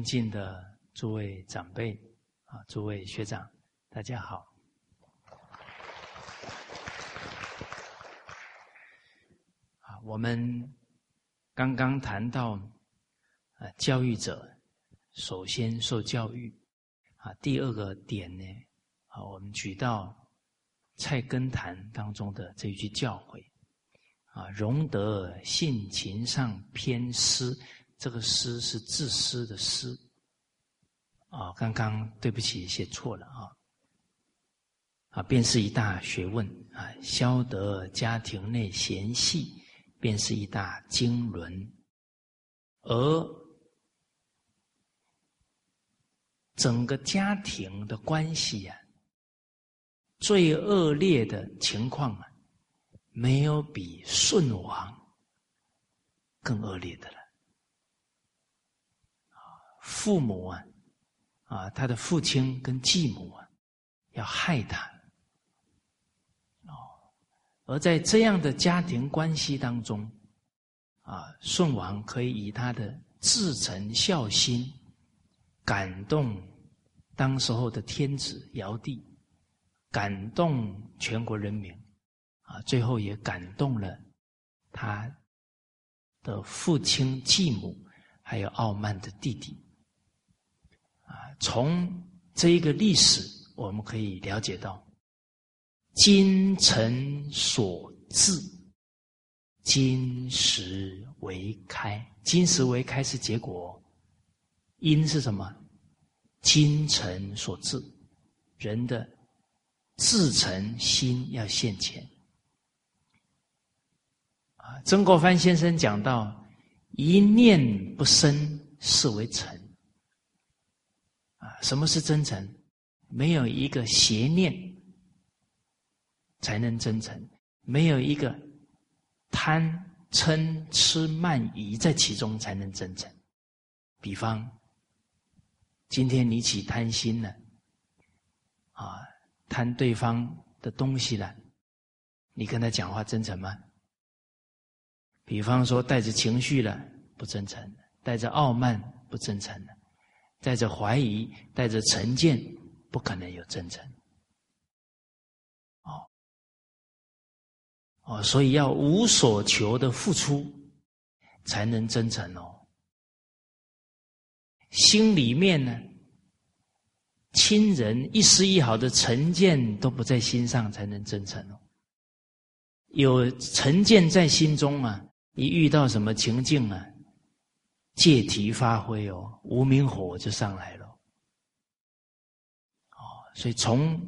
尊敬的诸位长辈啊，诸位学长，大家好。啊，我们刚刚谈到啊，教育者首先受教育啊，第二个点呢啊，我们举到《菜根谭》当中的这一句教诲啊，“容得性情上偏私”。这个“私”是自私的“私”，啊，刚刚对不起写错了啊，啊，便是一大学问啊，消得家庭内嫌隙，便是一大经纶，而整个家庭的关系呀，最恶劣的情况啊，没有比舜王更恶劣的了。父母啊，啊，他的父亲跟继母啊，要害他，哦，而在这样的家庭关系当中，啊，舜王可以以他的至诚孝心，感动当时候的天子尧帝，感动全国人民，啊，最后也感动了他的父亲继母，还有傲慢的弟弟。从这一个历史，我们可以了解到，精诚所至，金石为开。金石为开是结果，因是什么？精诚所至，人的至诚心要现前。啊，曾国藩先生讲到：一念不生，是为诚。啊，什么是真诚？没有一个邪念，才能真诚；没有一个贪嗔痴慢疑在其中，才能真诚。比方，今天你起贪心了，啊，贪对方的东西了，你跟他讲话真诚吗？比方说，带着情绪了，不真诚；带着傲慢，不真诚了。带着怀疑，带着成见，不可能有真诚。哦，哦，所以要无所求的付出，才能真诚哦。心里面呢，亲人一丝一毫的成见都不在心上，才能真诚哦。有成见在心中啊，一遇到什么情境啊？借题发挥哦，无名火就上来了。哦，所以从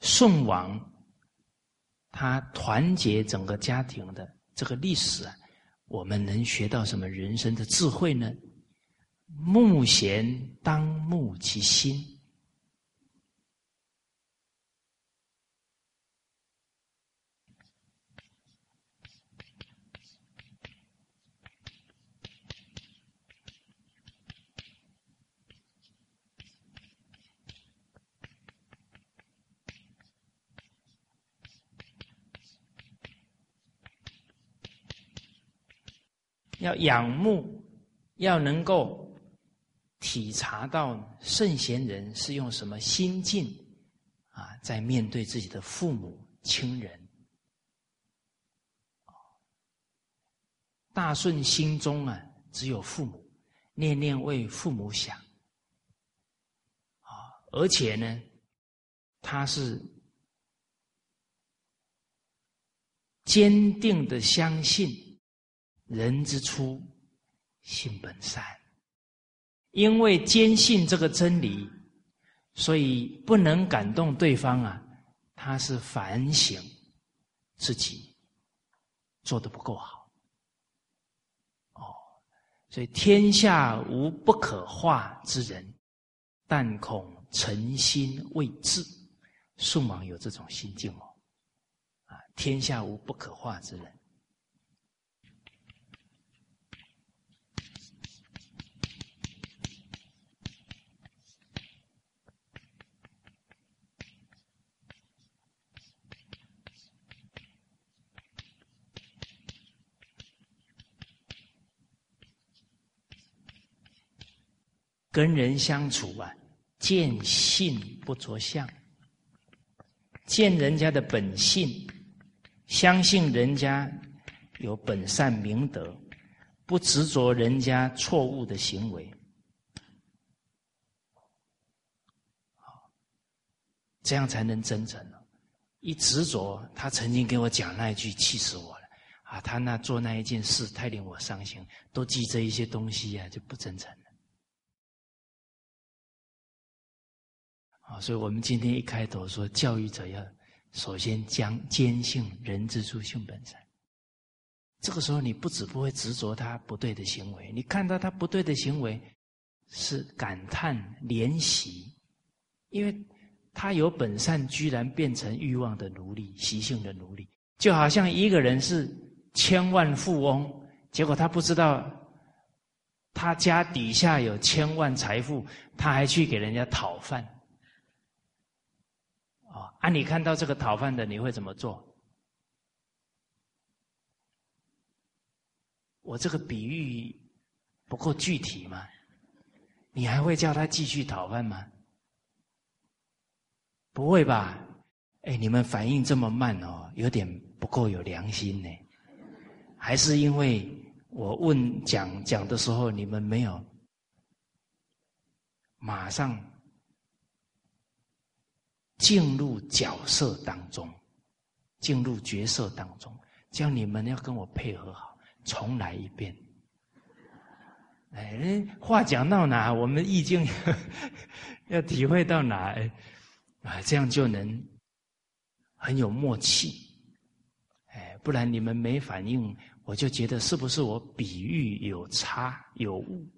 宋王他团结整个家庭的这个历史啊，我们能学到什么人生的智慧呢？目贤当目其心。要仰慕，要能够体察到圣贤人是用什么心境啊，在面对自己的父母亲人。大顺心中啊，只有父母，念念为父母想啊，而且呢，他是坚定的相信。人之初，性本善。因为坚信这个真理，所以不能感动对方啊。他是反省自己做的不够好。哦，所以天下无不可化之人，但恐诚心未至。宋王有这种心境哦。啊，天下无不可化之人。跟人相处啊，见性不着相，见人家的本性，相信人家有本善明德，不执着人家错误的行为。这样才能真诚。一执着，他曾经给我讲那一句，气死我了啊！他那做那一件事太令我伤心，都记着一些东西呀，就不真诚啊，所以我们今天一开头说，教育者要首先将坚信人之初性本善。这个时候，你不止不会执着他不对的行为，你看到他不对的行为，是感叹怜惜，因为。他有本善，居然变成欲望的奴隶、习性的奴隶，就好像一个人是千万富翁，结果他不知道他家底下有千万财富，他还去给人家讨饭。哦，啊！你看到这个讨饭的，你会怎么做？我这个比喻不够具体吗？你还会叫他继续讨饭吗？不会吧？哎，你们反应这么慢哦，有点不够有良心呢。还是因为我问讲讲的时候，你们没有马上进入角色当中，进入角色当中，叫你们要跟我配合好，重来一遍。哎，话讲到哪，我们意境 要体会到哪？啊，这样就能很有默契，哎，不然你们没反应，我就觉得是不是我比喻有差有误？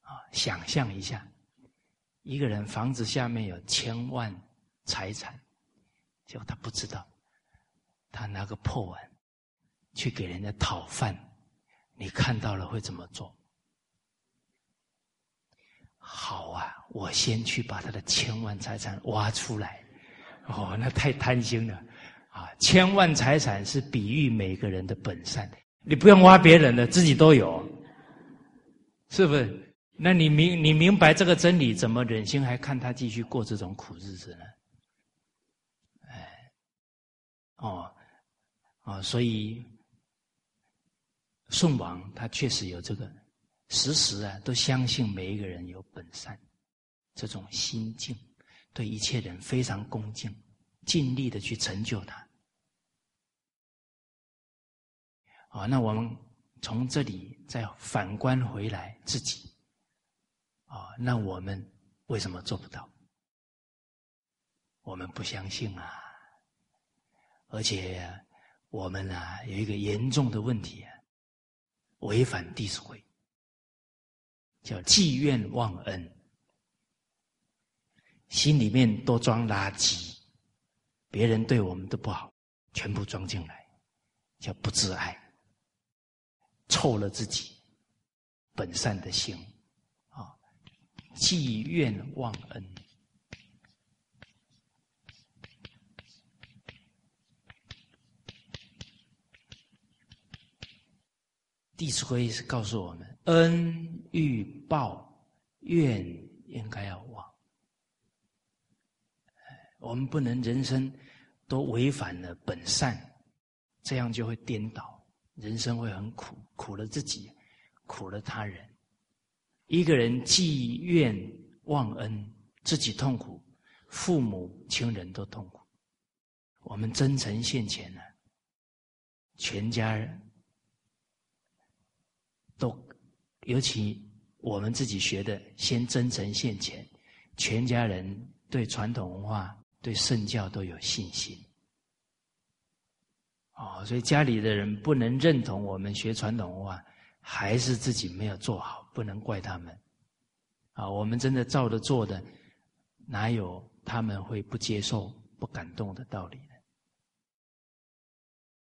啊，想象一下，一个人房子下面有千万财产，结果他不知道，他拿个破碗去给人家讨饭，你看到了会怎么做？好啊，我先去把他的千万财产挖出来。哦，那太贪心了啊！千万财产是比喻每个人的本善，你不用挖别人的，自己都有，是不是？那你明你明白这个真理，怎么忍心还看他继续过这种苦日子呢？哎，哦，哦，所以宋王他确实有这个。时时啊，都相信每一个人有本善，这种心境，对一切人非常恭敬，尽力的去成就他。啊，那我们从这里再反观回来自己，啊，那我们为什么做不到？我们不相信啊，而且我们啊有一个严重的问题啊，违反《弟子规》。叫积怨忘恩，心里面都装垃圾，别人对我们都不好，全部装进来，叫不自爱，臭了自己本善的心，积怨忘恩。《弟子规》是告诉我们：恩欲报，怨应该要忘。我们不能人生都违反了本善，这样就会颠倒，人生会很苦，苦了自己，苦了他人。一个人既怨忘恩，自己痛苦，父母亲人都痛苦。我们真诚献钱呢，全家人。都，尤其我们自己学的，先真诚献钱，全家人对传统文化、对圣教都有信心。哦，所以家里的人不能认同我们学传统文化，还是自己没有做好，不能怪他们。啊，我们真的照着做的，哪有他们会不接受、不感动的道理呢？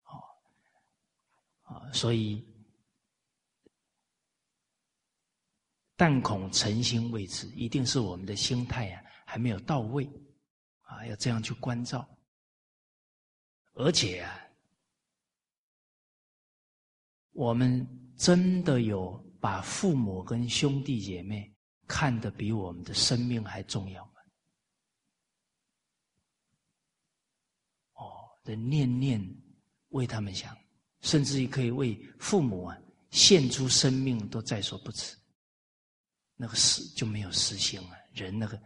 哦，啊，所以。但恐诚心未至，一定是我们的心态呀还没有到位，啊，要这样去关照。而且啊，我们真的有把父母跟兄弟姐妹看得比我们的生命还重要吗？哦，的念念为他们想，甚至于可以为父母啊献出生命，都在所不辞。那个死就没有私心了，人那个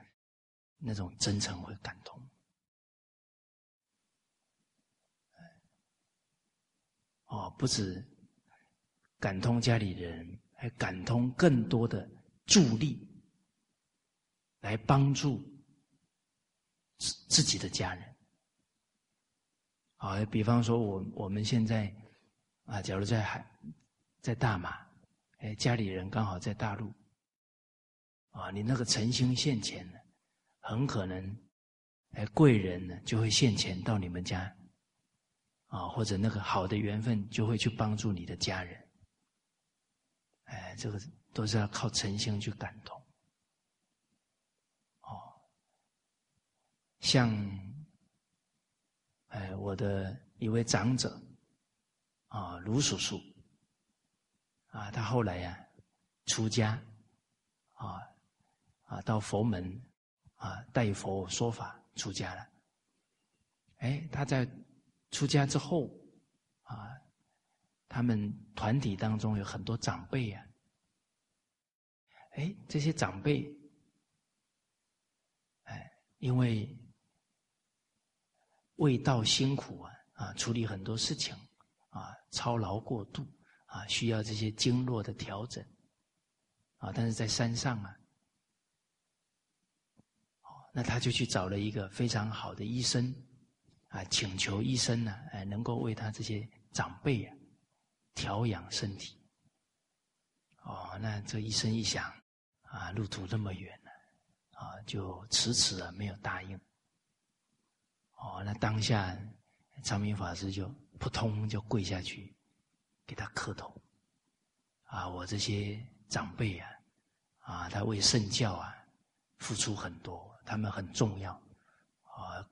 那种真诚会感动。哦，不止感通家里人，还感通更多的助力，来帮助自己的家人。啊，比方说，我我们现在啊，假如在海，在大马，哎，家里人刚好在大陆，啊，你那个诚心献钱呢，很可能，哎，贵人呢就会献钱到你们家。啊，或者那个好的缘分就会去帮助你的家人，哎，这个都是要靠诚心去感动。哦，像，哎，我的一位长者，啊，卢叔叔，啊，他后来呀出家，啊，啊，到佛门，啊，代佛说法出家了，哎，他在。出家之后，他们团体当中有很多长辈呀，哎，这些长辈，哎，因为为道辛苦啊，啊，处理很多事情，啊，操劳过度，啊，需要这些经络的调整，啊，但是在山上啊，那他就去找了一个非常好的医生。啊，请求医生呢，哎，能够为他这些长辈啊调养身体。哦，那这一生一想，啊，路途那么远呢，啊，就迟迟啊没有答应。哦，那当下长明法师就扑通就跪下去，给他磕头。啊，我这些长辈啊，啊，他为圣教啊付出很多，他们很重要，啊。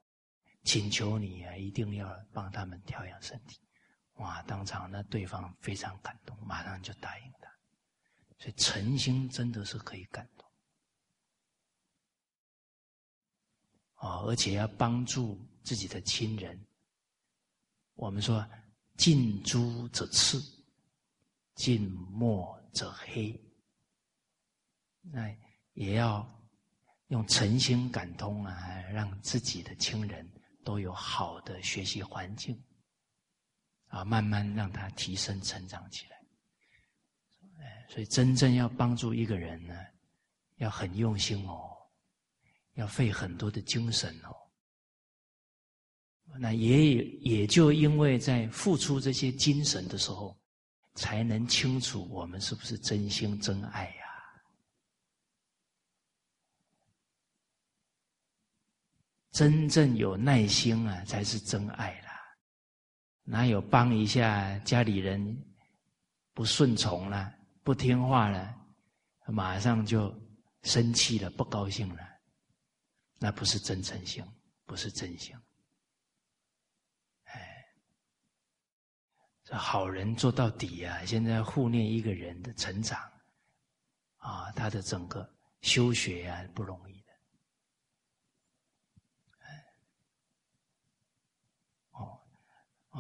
请求你啊，一定要帮他们调养身体。哇！当场那对方非常感动，马上就答应他。所以诚心真的是可以感动。哦，而且要帮助自己的亲人。我们说近朱者赤，近墨者黑。那也要用诚心感通啊，让自己的亲人。都有好的学习环境，啊，慢慢让他提升成长起来。哎，所以真正要帮助一个人呢，要很用心哦，要费很多的精神哦。那也也就因为在付出这些精神的时候，才能清楚我们是不是真心真爱呀。真正有耐心啊，才是真爱！哪有帮一下家里人不顺从了、不听话了，马上就生气了、不高兴了？那不是真诚心，不是真心。哎，这好人做到底啊！现在护念一个人的成长啊，他的整个修学啊，不容易。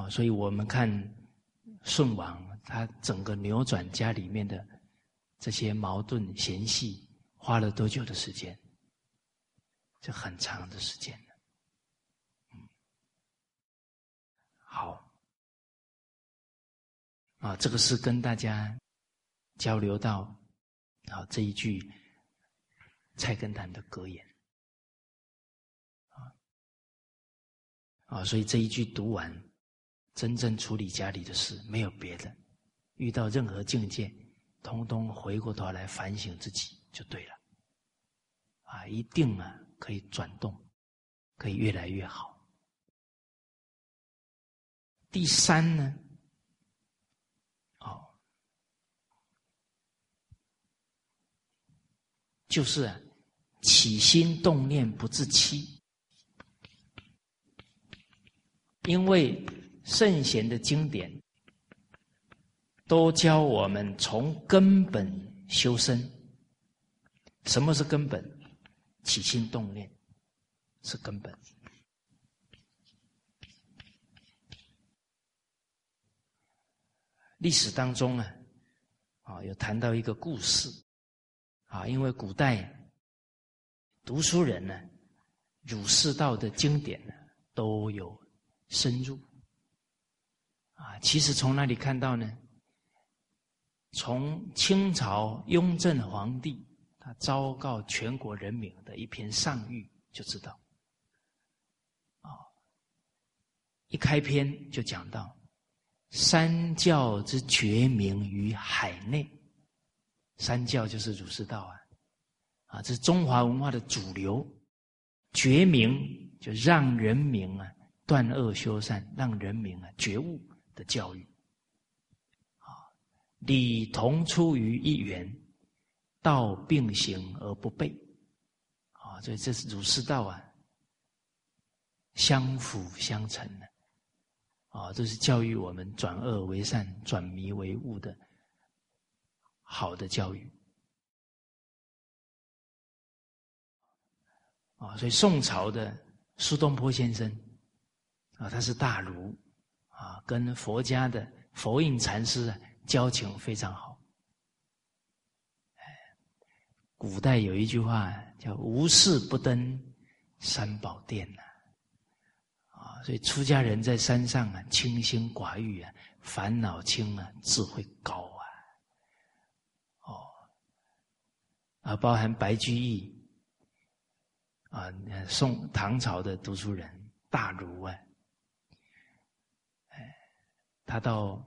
啊，所以我们看舜王，他整个扭转家里面的这些矛盾嫌隙，花了多久的时间？这很长的时间嗯，好，啊，这个是跟大家交流到啊这一句菜根谭的格言啊啊，所以这一句读完。真正处理家里的事，没有别的。遇到任何境界，通通回过头来反省自己就对了。啊，一定啊，可以转动，可以越来越好。第三呢，哦，就是啊，起心动念不自欺，因为。圣贤的经典都教我们从根本修身。什么是根本？起心动念是根本。历史当中啊，啊，有谈到一个故事，啊，因为古代读书人呢，儒释道的经典呢都有深入，啊，其实从哪里看到呢？从清朝雍正皇帝他昭告全国人民的一篇上谕就知道，啊，一开篇就讲到。三教之绝名于海内，三教就是儒释道啊，啊，这是中华文化的主流。绝名就让人民啊断恶修善，让人民啊觉悟的教育。啊，理同出于一源，道并行而不悖。啊，所以这是儒释道啊，相辅相成的。啊，这是教育我们转恶为善、转迷为悟的好的教育。啊，所以宋朝的苏东坡先生啊，他是大儒啊，跟佛家的佛印禅师啊交情非常好。古代有一句话叫“无事不登三宝殿”呐。所以出家人在山上啊，清心寡欲啊，烦恼轻啊，智慧高啊。哦，啊，包含白居易啊，宋唐朝的读书人大儒啊，他到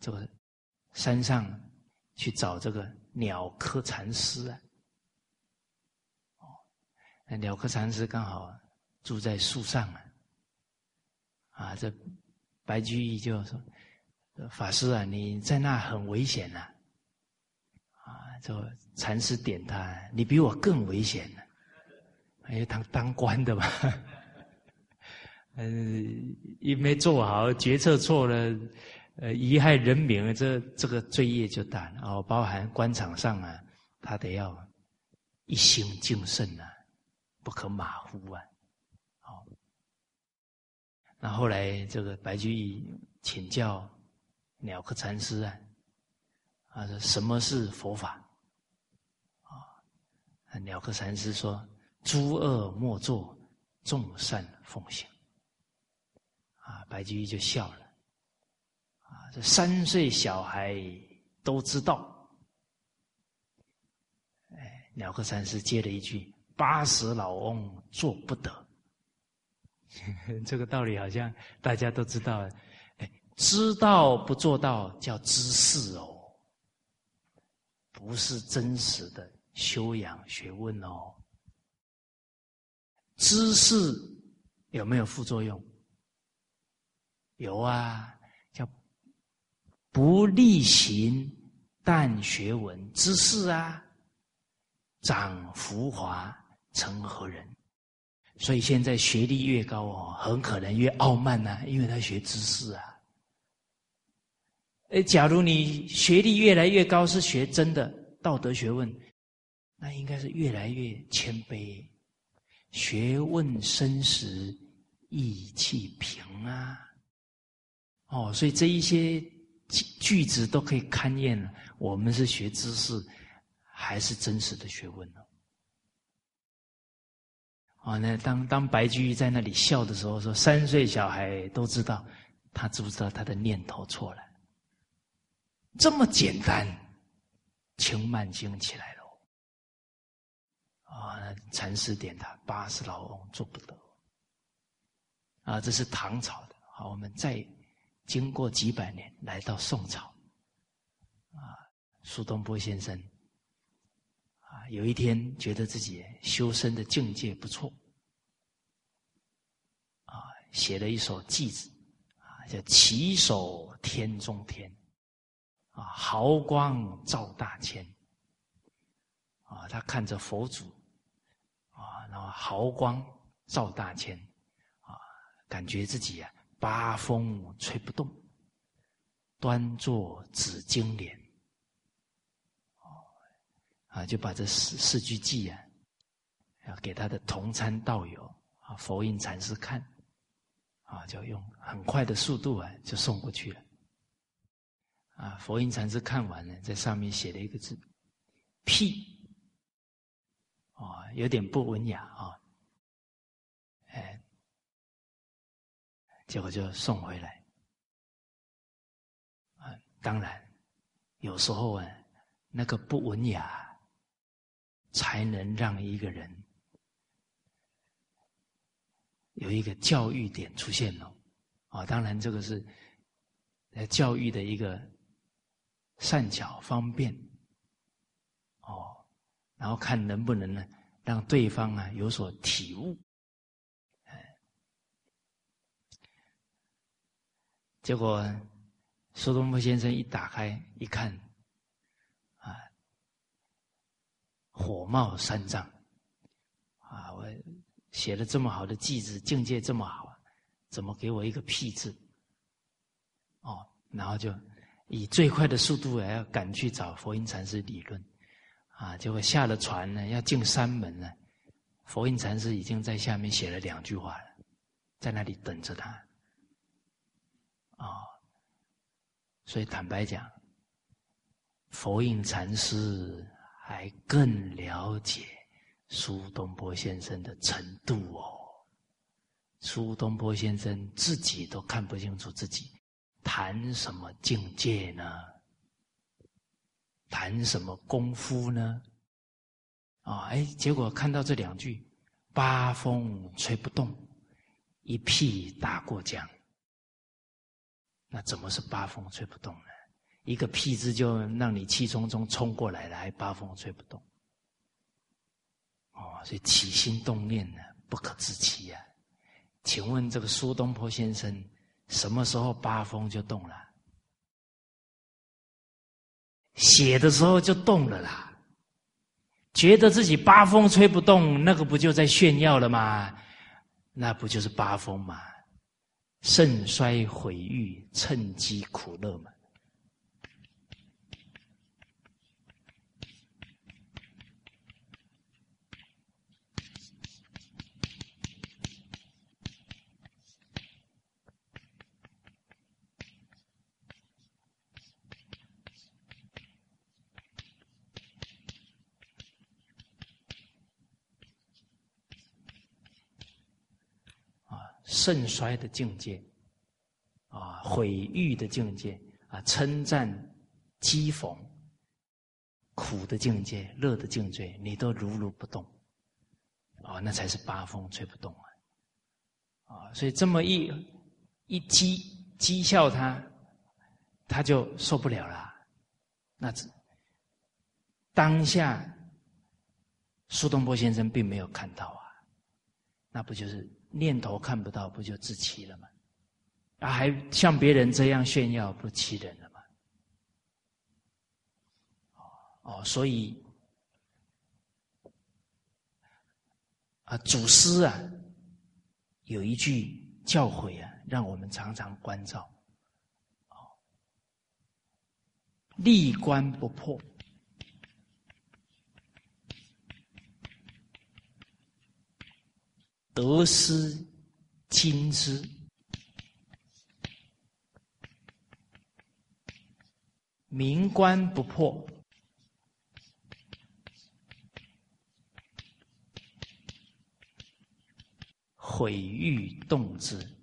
这个山上去找这个鸟科禅师啊。哦，那鸟科禅师刚好住在树上啊。啊，这白居易就说：“法师啊，你在那很危险呐！”啊，这禅师点他：“你比我更危险呢，因为当当官的嘛，嗯，一没做好决策错了，呃，贻害人民，这这个罪业就大了。哦，包含官场上啊，他得要一心敬慎啊，不可马虎啊。”好那后来，这个白居易请教鸟科禅师啊，啊，说什么是佛法？啊，鸟科禅师说：诸恶莫作，众善奉行。啊，白居易就笑了。啊，这三岁小孩都知道。哎，鸟科禅师接了一句：八十老翁做不得。这个道理好像大家都知道，哎，知道不做到叫知识哦，不是真实的修养学问哦。知识有没有副作用？有啊，叫不力行但学文，知识啊，长浮华成何人？所以现在学历越高哦，很可能越傲慢呐，因为他学知识啊。哎，假如你学历越来越高，是学真的道德学问，那应该是越来越谦卑。学问深时意气平啊。哦，所以这一些句子都可以勘验了，我们是学知识，还是真实的学问呢？啊，那当当白居易在那里笑的时候，说三岁小孩都知道，他知不知道他的念头错了？这么简单，轻慢经起来了。啊，禅师点他八十老翁做不得。啊，这是唐朝的。好，我们再经过几百年，来到宋朝。啊，苏东坡先生。啊有一天，觉得自己修身的境界不错，啊，写了一首偈子，啊，叫“起手天中天”，啊，毫光照大千，啊，他看着佛祖，啊，然后毫光照大千，啊，感觉自己啊八风吹不动，端坐紫金莲。啊，就把这四四句偈啊，要给他的同参道友啊，佛印禅师看，啊，就用很快的速度啊，就送过去了。啊，佛印禅师看完了，在上面写了一个字“屁”，啊，有点不文雅啊，哎，结果就送回来。啊，当然，有时候啊，那个不文雅。才能让一个人有一个教育点出现哦，啊，当然这个是教育的一个善巧方便哦，然后看能不能呢让对方啊有所体悟，结果苏东坡先生一打开一看。啊火冒三丈，啊！我写了这么好的句子，境界这么好，怎么给我一个屁字？哦，然后就以最快的速度要赶去找佛印禅师理论，啊！结果下了船呢，要进山门呢，佛印禅师已经在下面写了两句话了，在那里等着他。啊！所以坦白讲，佛印禅师。还更了解苏东坡先生的程度哦。苏东坡先生自己都看不清楚自己谈什么境界呢？谈什么功夫呢？啊，哎，结果看到这两句“八风吹不动，一屁打过江”，那怎么是八风吹不动呢？一个屁字就让你气冲冲冲过来了，还八风吹不动。哦，所以起心动念呢，不可自欺呀。请问这个苏东坡先生什么时候八风就动了？写的时候就动了啦。觉得自己八风吹不动，那个不就在炫耀了吗？那不就是八风吗？盛衰毁誉，趁机苦乐嘛。盛衰的境界，啊，毁誉的境界，啊，称赞、讥讽、苦的境界、乐的境界，你都如如不动，啊，那才是八风吹不动啊！啊，所以这么一一讥讥笑他，他就受不了了。那当下，苏东坡先生并没有看到啊，那不就是？念头看不到，不就自欺了吗？啊，还像别人这样炫耀，不欺人了吗？哦，所以啊，祖师啊，有一句教诲啊，让我们常常关照：哦，立观不破。得失亲之，明官不破，毁誉动之。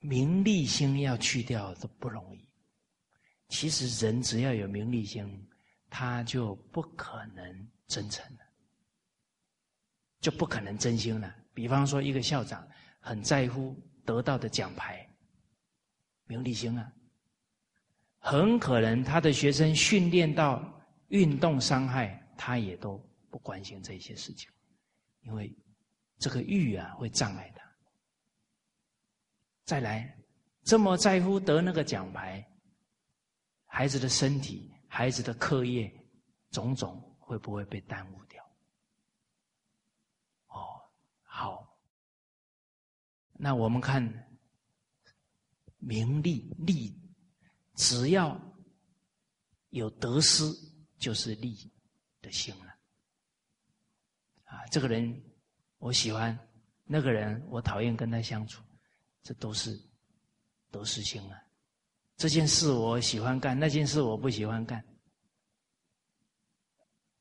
名利心要去掉都不容易。其实人只要有名利心，他就不可能真诚了，就不可能真心了。比方说，一个校长很在乎得到的奖牌，名利心啊，很可能他的学生训练到运动伤害，他也都不关心这些事情，因为这个欲啊会障碍他。再来，这么在乎得那个奖牌，孩子的身体、孩子的课业，种种会不会被耽误掉？哦，好。那我们看名利利，只要有得失，就是利的心了。啊，这个人我喜欢，那个人我讨厌跟他相处，这都是得失心啊。这件事我喜欢干，那件事我不喜欢干。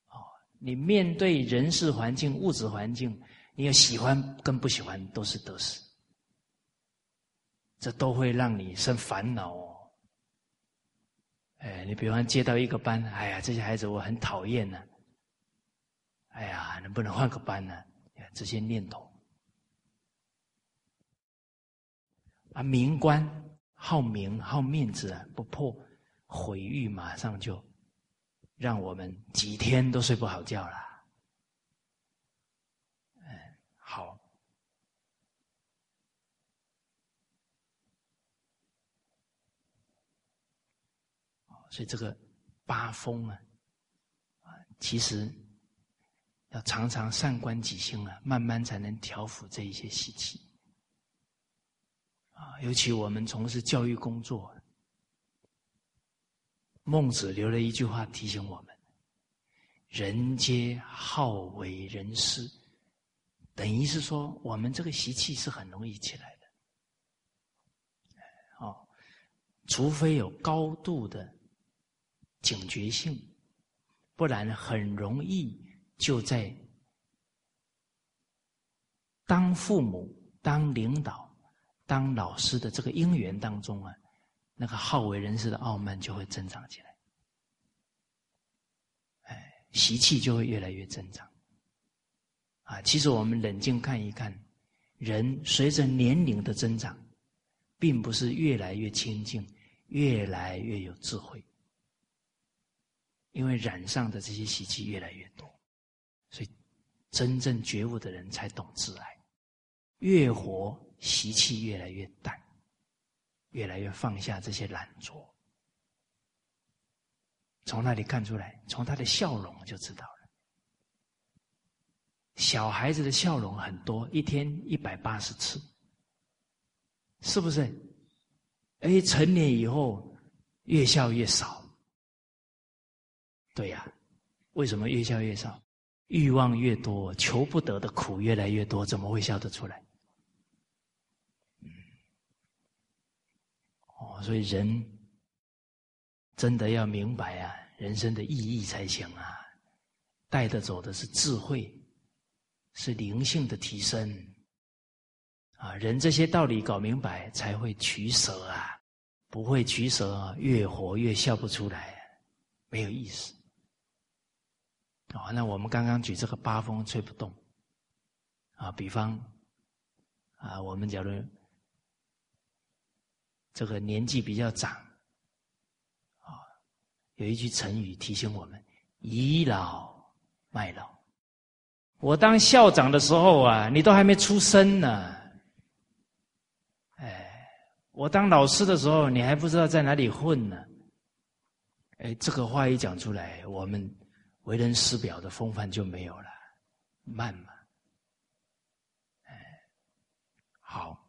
哦，你面对人事环境、物质环境，你要喜欢跟不喜欢都是得失，这都会让你生烦恼哦。哎，你比方接到一个班，哎呀，这些孩子我很讨厌呢。哎呀，能不能换个班呢？这些念头啊，名官。好名好面子啊，不破毁誉，马上就让我们几天都睡不好觉了。嗯，好。所以这个八风啊，啊，其实要常常善观己心啊，慢慢才能调伏这一些习气。啊，尤其我们从事教育工作，孟子留了一句话提醒我们：“人皆好为人师。”等于是说，我们这个习气是很容易起来的。哦，除非有高度的警觉性，不然很容易就在当父母、当领导。当老师的这个因缘当中啊，那个好为人师的傲慢就会增长起来，哎，习气就会越来越增长。啊，其实我们冷静看一看，人随着年龄的增长，并不是越来越清净，越来越有智慧，因为染上的这些习气越来越多，所以真正觉悟的人才懂自爱，越活。习气越来越淡，越来越放下这些懒惰。从那里看出来，从他的笑容就知道了。小孩子的笑容很多，一天一百八十次，是不是？哎，成年以后越笑越少。对呀，为什么越笑越少？欲望越多，求不得的苦越来越多，怎么会笑得出来？哦，所以人真的要明白啊，人生的意义才行啊。带得走的是智慧，是灵性的提升啊。人这些道理搞明白，才会取舍啊。不会取舍，越活越笑不出来，没有意思。哦，那我们刚刚举这个八风吹不动啊，比方啊，我们假如。这个年纪比较长，啊，有一句成语提醒我们：倚老卖老。我当校长的时候啊，你都还没出生呢。哎，我当老师的时候，你还不知道在哪里混呢。哎，这个话一讲出来，我们为人师表的风范就没有了，慢嘛。哎，好。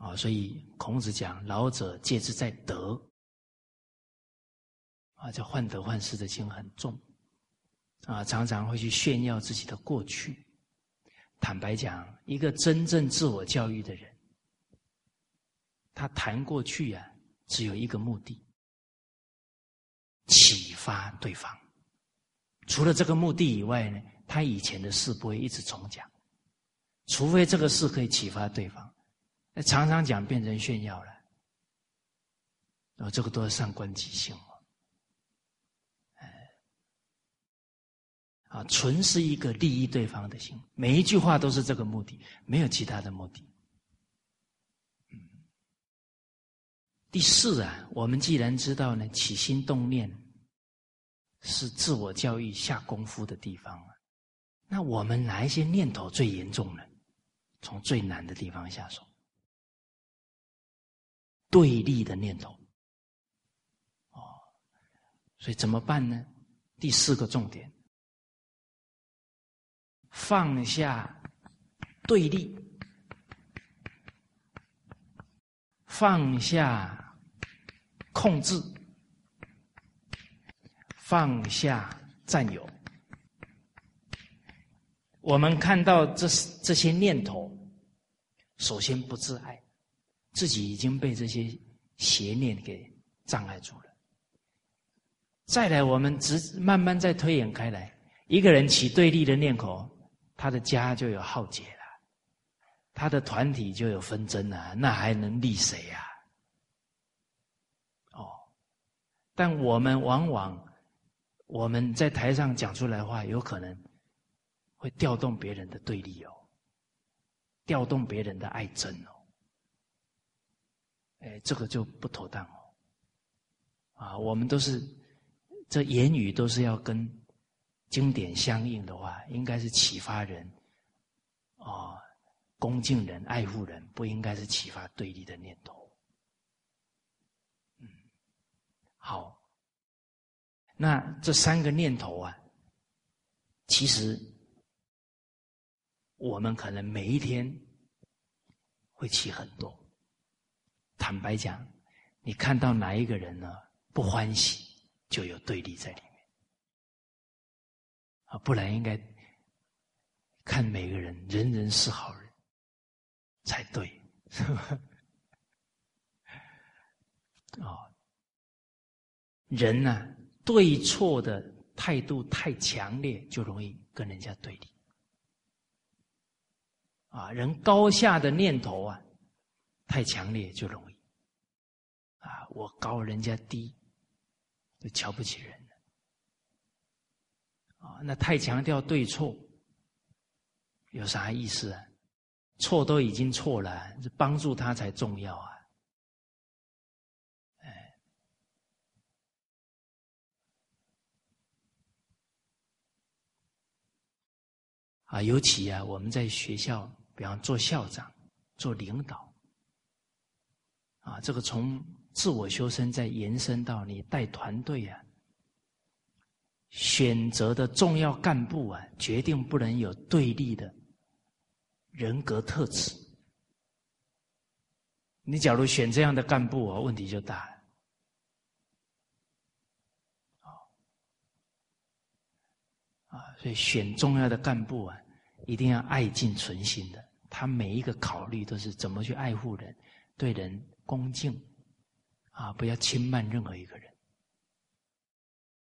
啊，所以孔子讲老者戒之在德，啊，这患得患失的心很重，啊，常常会去炫耀自己的过去。坦白讲，一个真正自我教育的人，他谈过去啊，只有一个目的：启发对方。除了这个目的以外呢，他以前的事不会一直重讲，除非这个事可以启发对方。那常常讲变成炫耀了，哦，这个都是上观己心哦，啊，纯是一个利益对方的心，每一句话都是这个目的，没有其他的目的。第四啊，我们既然知道呢，起心动念是自我教育下功夫的地方啊，那我们哪一些念头最严重呢？从最难的地方下手。对立的念头。哦，所以怎么办呢？第四个重点，放下对立，放下控制，放下占有。我们看到这这些念头，首先不自爱，自己已经被这些邪念给障碍住了。再来，我们直慢慢再推演开来，一个人起对立的念头，他的家就有浩劫了，他的团体就有纷争了，那还能立谁呀？哦，但我们往往我们在台上讲出来的话，有可能。会调动别人的对立哦，调动别人的爱憎哦，哎，这个就不妥当哦。啊，我们都是这言语都是要跟经典相应的话，应该是启发人，啊，恭敬人、爱护人，不应该是启发对立的念头。嗯，好，那这三个念头啊，其实。我们可能每一天会起很多。坦白讲，你看到哪一个人呢不欢喜，就有对立在里面啊，不然应该看每个人人人是好人才对，是吧？啊，人呢对错的态度太强烈，就容易跟人家对立。啊，人高下的念头啊，太强烈就容易啊，我高人家低，就瞧不起人了啊。那太强调对错，有啥意思啊？错都已经错了，帮助他才重要啊。哎，啊，尤其啊，我们在学校。比方做校长、做领导，啊，这个从自我修身再延伸到你带团队啊，选择的重要干部啊，决定不能有对立的人格特质。你假如选这样的干部啊，问题就大了。啊，所以选重要的干部啊，一定要爱敬存心的。他每一个考虑都是怎么去爱护人，对人恭敬，啊，不要轻慢任何一个人，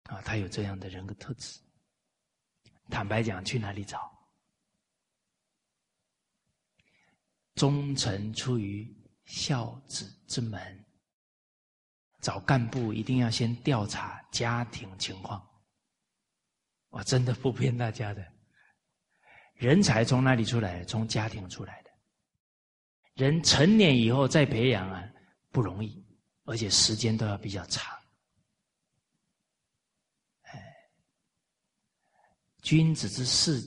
啊，他有这样的人格特质。坦白讲，去哪里找？忠诚出于孝子之门，找干部一定要先调查家庭情况。我真的不骗大家的。人才从哪里出来？从家庭出来的。人成年以后再培养啊，不容易，而且时间都要比较长。哎，君子之事，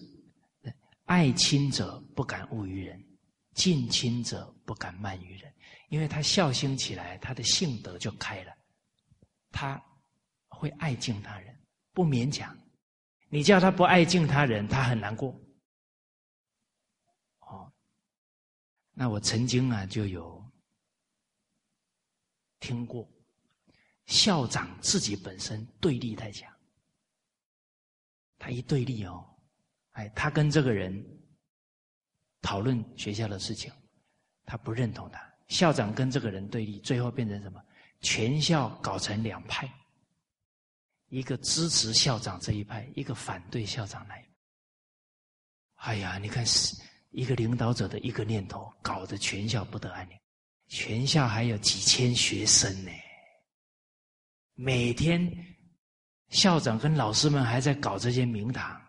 爱亲者不敢恶于人，近亲者不敢慢于人。因为他孝心起来，他的性德就开了，他会爱敬他人，不勉强。你叫他不爱敬他人，他很难过。哦那我曾经啊就有听过，校长自己本身对立太强，他一对立哦，哎，他跟这个人讨论学校的事情，他不认同他，校长跟这个人对立，最后变成什么？全校搞成两派，一个支持校长这一派，一个反对校长那一派。哎呀，你看。一个领导者的一个念头，搞得全校不得安宁。全校还有几千学生呢，每天校长跟老师们还在搞这些名堂，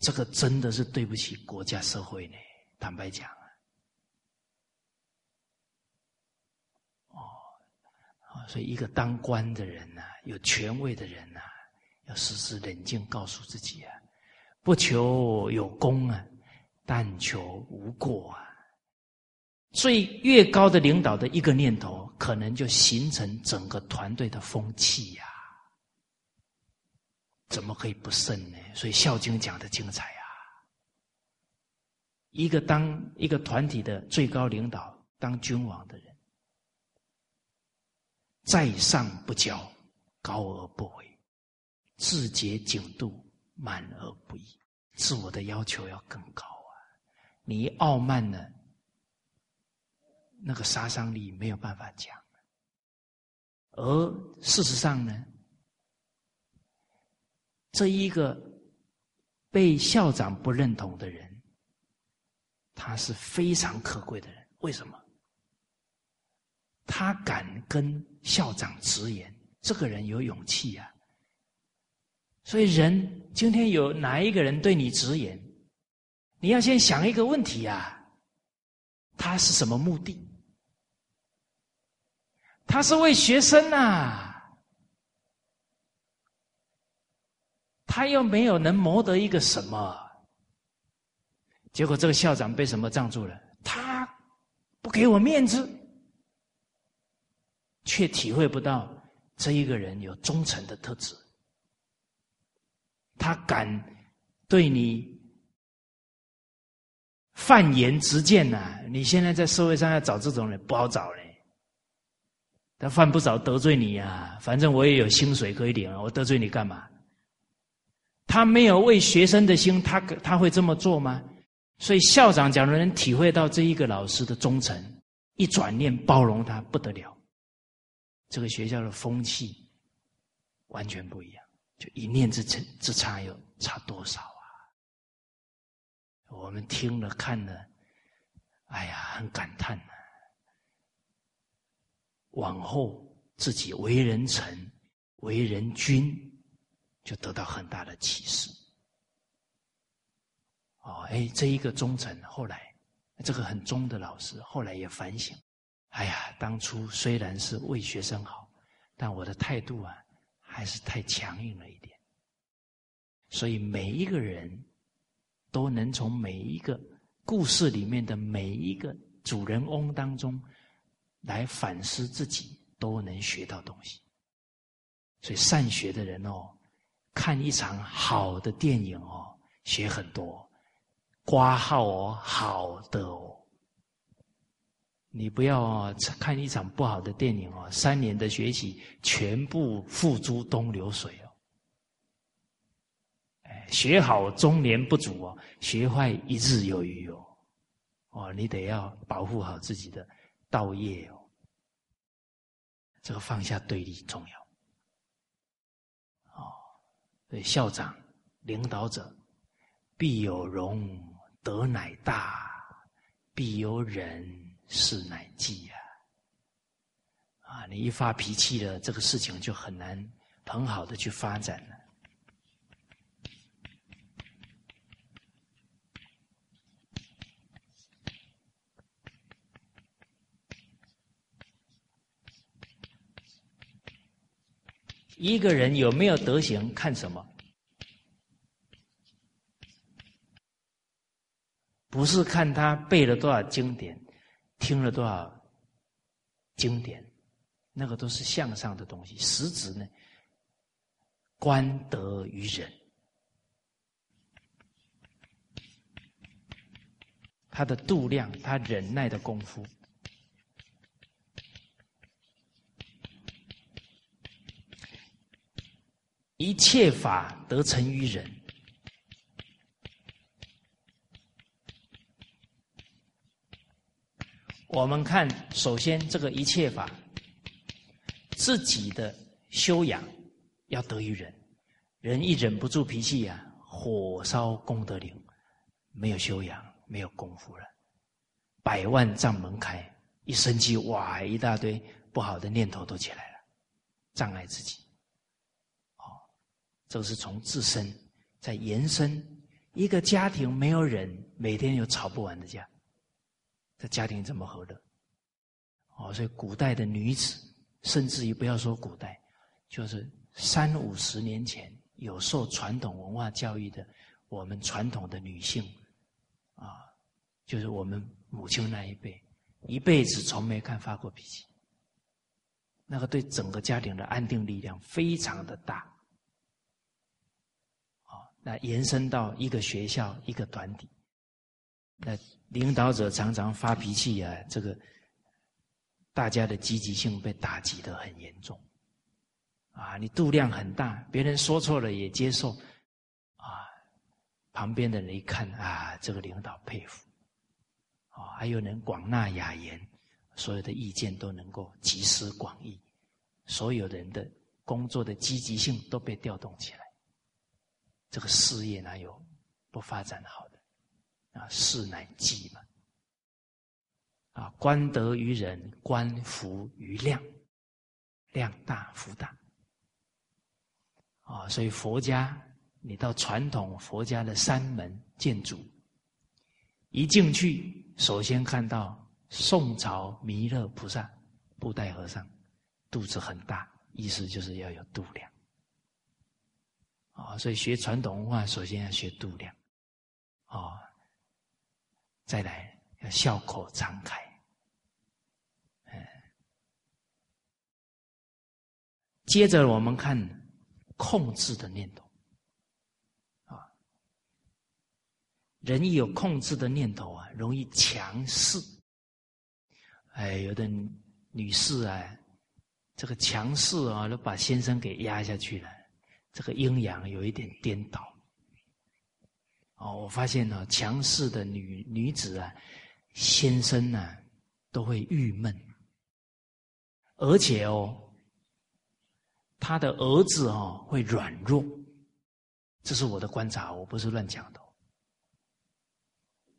这个真的是对不起国家社会呢。坦白讲啊，哦，所以一个当官的人呐，有权位的人呐，要时时冷静，告诉自己啊，不求有功啊。但求无过啊！最越高的领导的一个念头，可能就形成整个团队的风气呀。怎么可以不慎呢？所以《孝经》讲的精彩啊！一个当一个团体的最高领导，当君王的人，在上不骄，高而不为，自节警度，满而不溢，自我的要求要更高啊！你傲慢呢，那个杀伤力没有办法讲。而事实上呢？这一个被校长不认同的人，他是非常可贵的人。为什么？他敢跟校长直言，这个人有勇气呀。所以，人今天有哪一个人对你直言，你要先想一个问题呀：他是什么目的？他是为学生呐。他又没有能谋得一个什么，结果这个校长被什么障住了？他不给我面子，却体会不到这一个人有忠诚的特质。他敢对你犯言直谏呐！你现在在社会上要找这种人不好找了。他犯不着得罪你呀，反正我也有薪水可以领啊，我得罪你干嘛？他没有为学生的心，他他会这么做吗？所以校长假如能体会到这一个老师的忠诚，一转念包容他不得了，这个学校的风气完全不一样。就一念之差之差，有差多少啊？我们听了看了，哎呀，很感叹。往后自己为人臣，为人君。就得到很大的启示。哦，哎，这一个忠臣，后来这个很忠的老师，后来也反省，哎呀，当初虽然是为学生好，但我的态度啊，还是太强硬了一点。所以每一个人都能从每一个故事里面的每一个主人翁当中来反思自己，都能学到东西。所以善学的人哦。看一场好的电影哦，学很多，挂号哦，好的哦。你不要看一场不好的电影哦，三年的学习全部付诸东流水哦。哎，学好中年不足哦，学坏一日有余哦。哦，你得要保护好自己的道业哦。这个放下对立重要。哦对校长、领导者，必有容，德乃大；必有忍，事乃济呀。啊，你一发脾气了，这个事情就很难很好的去发展了。一个人有没有德行，看什么？不是看他背了多少经典，听了多少经典，那个都是向上的东西。实质呢，观德于人，他的度量，他忍耐的功夫。一切法得成于人。我们看，首先这个一切法，自己的修养要得于人。人一忍不住脾气呀，火烧功德林，没有修养，没有功夫了，百万丈门开，一生气哇，一大堆不好的念头都起来了，障碍自己。这是从自身在延伸，一个家庭没有人，每天有吵不完的架，这家庭怎么和乐？哦，所以古代的女子，甚至于不要说古代，就是三五十年前有受传统文化教育的，我们传统的女性，啊，就是我们母亲那一辈，一辈子从没看发过脾气，那个对整个家庭的安定力量非常的大。那延伸到一个学校、一个团体，那领导者常常发脾气啊，这个大家的积极性被打击的很严重。啊，你度量很大，别人说错了也接受，啊，旁边的人一看啊，这个领导佩服，啊，还有人广纳雅言，所有的意见都能够集思广益，所有人的工作的积极性都被调动起来，这个事业哪有不发展好的？啊，事乃济嘛，啊，官德于人，官福于量，量大福大。啊，所以佛家，你到传统佛家的山门建筑，一进去，首先看到宋朝弥勒菩萨布袋和尚，肚子很大，意思就是要有度量。啊，所以学传统文化，首先要学度量，啊，再来要笑口常开，接着我们看。控制的念头，啊，人一有控制的念头啊，容易强势。哎，有的女士啊，这个强势啊，都把先生给压下去了，这个阴阳有一点颠倒。哦，我发现呢，强势的女女子啊，先生呢都会郁闷，而且哦。他的儿子哦会软弱，这是我的观察，我不是乱讲的。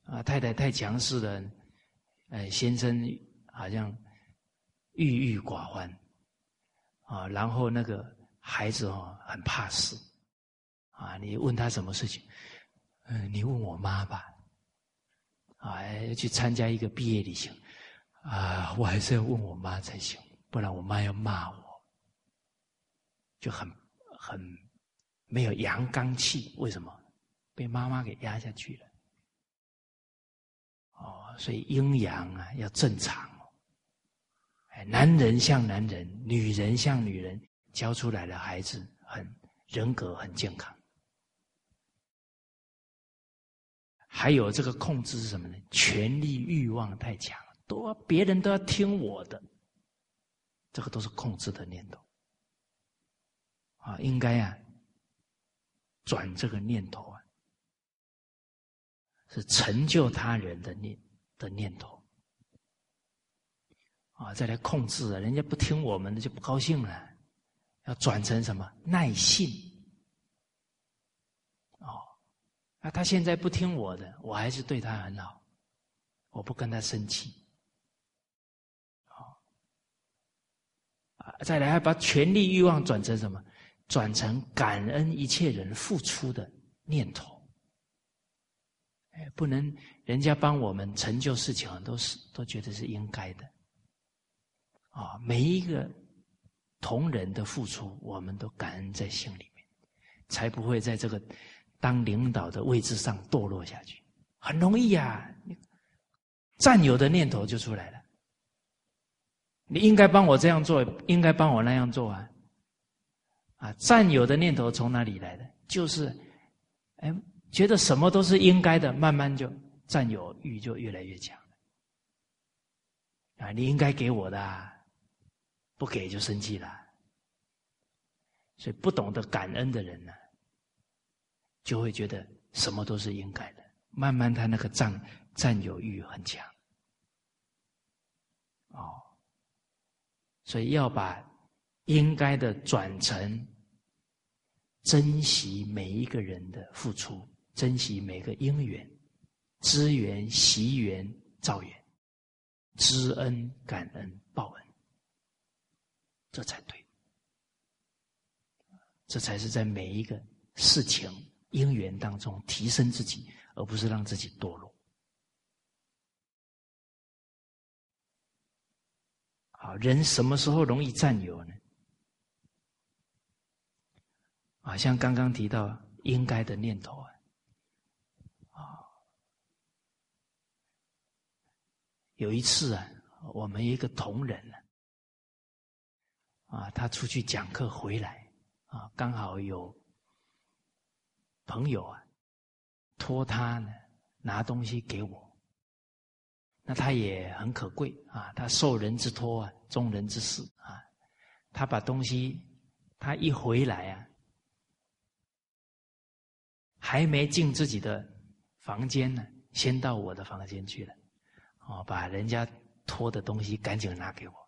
啊，太太太强势了，呃，先生好像郁郁寡欢，啊，然后那个孩子哦很怕事，啊，你问他什么事情，嗯，你问我妈吧，啊，去参加一个毕业旅行，啊，我还是要问我妈才行，不然我妈要骂我。就很很没有阳刚气，为什么？被妈妈给压下去了。哦，所以阴阳啊要正常。哎，男人像男人，女人像女人，教出来的孩子很人格很健康。还有这个控制是什么呢？权力欲望太强，都别人都要听我的，这个都是控制的念头。啊，应该啊，转这个念头啊，是成就他人的念的念头啊，再来控制啊，人家不听我们的就不高兴了，要转成什么？耐性。哦，那他现在不听我的，我还是对他很好，我不跟他生气，好啊，再来把权力欲望转成什么？转成感恩一切人付出的念头，哎，不能人家帮我们成就事情，都是都觉得是应该的，啊，每一个同仁的付出，我们都感恩在心里面，才不会在这个当领导的位置上堕落下去。很容易呀，占有的念头就出来了。你应该帮我这样做，应该帮我那样做啊。啊，占有的念头从哪里来的？就是，哎，觉得什么都是应该的，慢慢就占有欲就越来越强啊，你应该给我的，啊不给就生气了。所以不懂得感恩的人呢，就会觉得什么都是应该的，慢慢他那个占占有欲很强。哦，所以要把。应该的转成珍惜每一个人的付出，珍惜每个因缘、资缘、习缘、造缘，知恩、感恩、报恩，这才对。这才是在每一个事情因缘当中提升自己，而不是让自己堕落。好，人什么时候容易占有呢？啊，像刚刚提到应该的念头啊，啊，有一次啊，我们一个同仁呢，啊他出去讲课回来，啊，刚好有朋友啊托他呢拿东西给我，那他也很可贵啊，他受人之托啊，忠人之事啊，他把东西，他一回来啊，还没进自己的房间呢，先到我的房间去了，哦，把人家托的东西赶紧拿给我。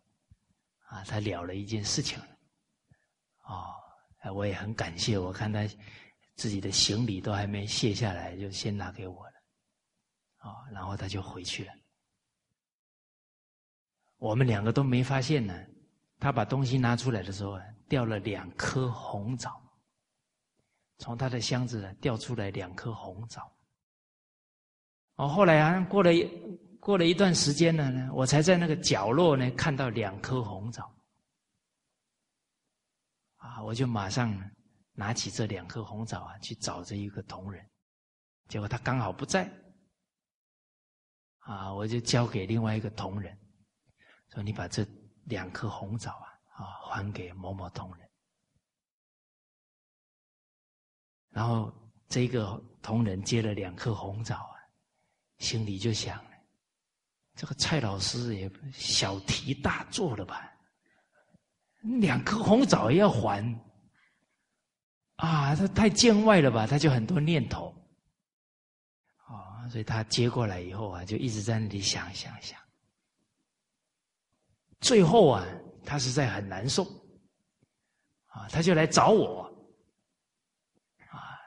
啊，他了了一件事情，哦，我也很感谢。我看他自己的行李都还没卸下来，就先拿给我了，啊，然后他就回去了。我们两个都没发现呢。他把东西拿出来的时候，掉了两颗红枣，从他的箱子掉出来两颗红枣。哦，后来啊，过了。过了一段时间了呢，我才在那个角落呢看到两颗红枣，啊，我就马上拿起这两颗红枣啊去找这一个同仁，结果他刚好不在，啊，我就交给另外一个同仁，说你把这两颗红枣啊啊还给某某同仁，然后这个同仁接了两颗红枣啊，心里就想。这个蔡老师也小题大做了吧？两颗红枣也要还啊？他太见外了吧？他就很多念头啊，所以他接过来以后啊，就一直在那里想想想。最后啊，他实在很难受啊，他就来找我啊。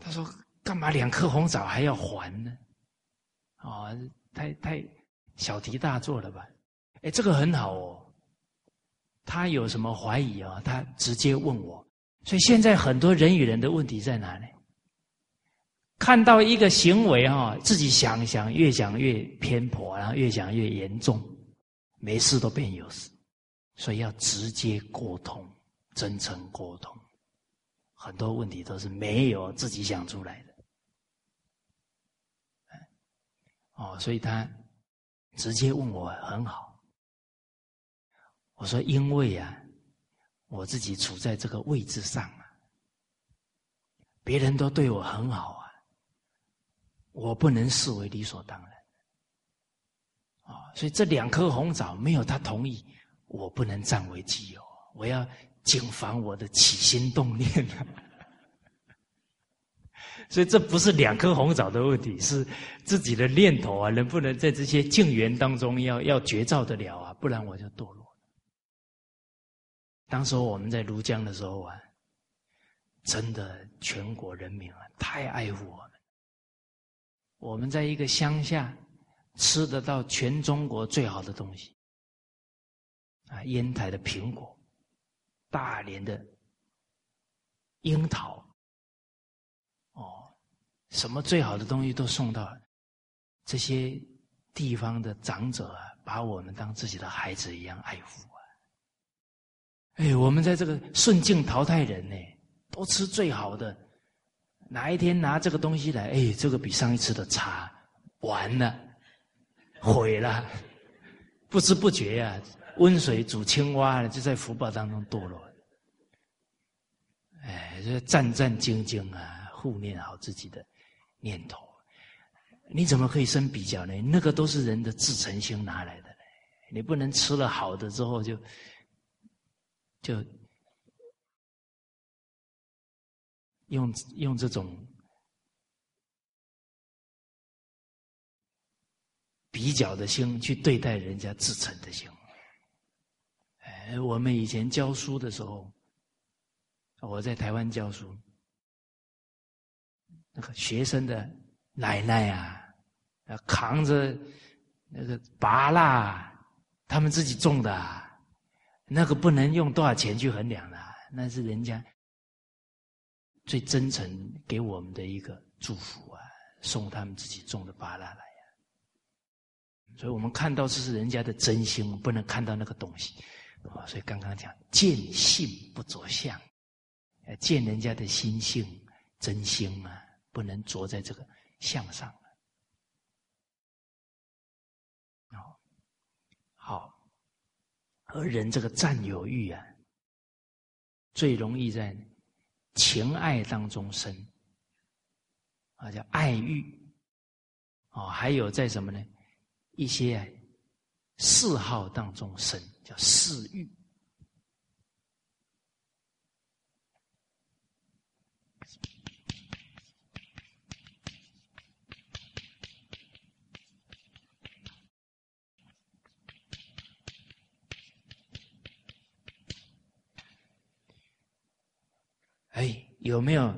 他说：“干嘛两颗红枣还要还呢？”啊。太太小题大做了吧？哎，这个很好哦。他有什么怀疑啊？他直接问我。所以现在很多人与人的问题在哪里？看到一个行为哈，自己想想，越想越偏颇，然后越想越严重，没事都变有事。所以要直接沟通，真诚沟通。很多问题都是没有自己想出来的。哦，所以他直接问我很好。我说：“因为啊，我自己处在这个位置上啊，别人都对我很好啊，我不能视为理所当然。啊，所以这两颗红枣没有他同意，我不能占为己有，我要谨防我的起心动念所以这不是两颗红枣的问题，是自己的念头啊，能不能在这些境缘当中要要绝照得了啊？不然我就堕落了。当时我们在庐江的时候啊，真的全国人民啊太爱护我们。我们在一个乡下吃得到全中国最好的东西啊，烟台的苹果，大连的樱桃。什么最好的东西都送到这些地方的长者啊，把我们当自己的孩子一样爱护啊！哎，我们在这个顺境淘汰人呢，都吃最好的，哪一天拿这个东西来，哎，这个比上一次的差，完了，毁了，不知不觉呀，温水煮青蛙了就在福报当中堕落。哎，这战战兢兢啊，护念好自己的。念头，你怎么可以生比较呢？那个都是人的自成心拿来的，你不能吃了好的之后就就用用这种比较的心去对待人家自成的心。哎，我们以前教书的时候，我在台湾教书。那个学生的奶奶啊，扛着那个拔蜡，他们自己种的，那个不能用多少钱去衡量的，那是人家最真诚给我们的一个祝福啊，送他们自己种的拔蜡来。所以我们看到这是人家的真心，不能看到那个东西。所以刚刚讲见性不着相，见人家的心性真心啊。不能着在这个相上了。好，而人这个占有欲啊，最容易在情爱当中生，啊，叫爱欲，哦，还有在什么呢？一些嗜好当中生，叫嗜欲。哎，有没有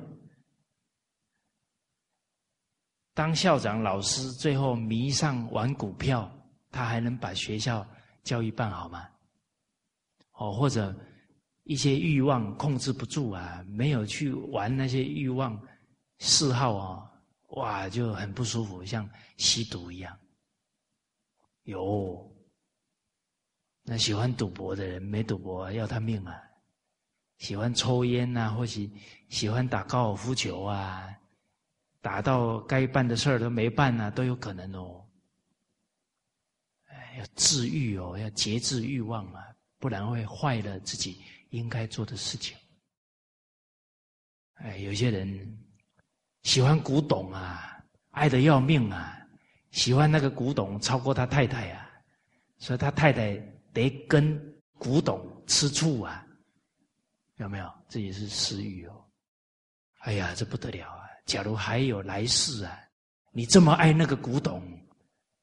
当校长、老师最后迷上玩股票，他还能把学校教育办好吗？哦，或者一些欲望控制不住啊，没有去玩那些欲望嗜好啊，哇，就很不舒服，像吸毒一样。有，那喜欢赌博的人没赌博要他命啊。喜欢抽烟呐，或许喜欢打高尔夫球啊，打到该办的事儿都没办啊，都有可能哦。哎，要治愈哦，要节制欲望啊，不然会坏了自己应该做的事情。哎，有些人喜欢古董啊，爱的要命啊，喜欢那个古董超过他太太啊，所以他太太得跟古董吃醋啊。有没有？这也是私欲哦。哎呀，这不得了啊！假如还有来世啊，你这么爱那个古董，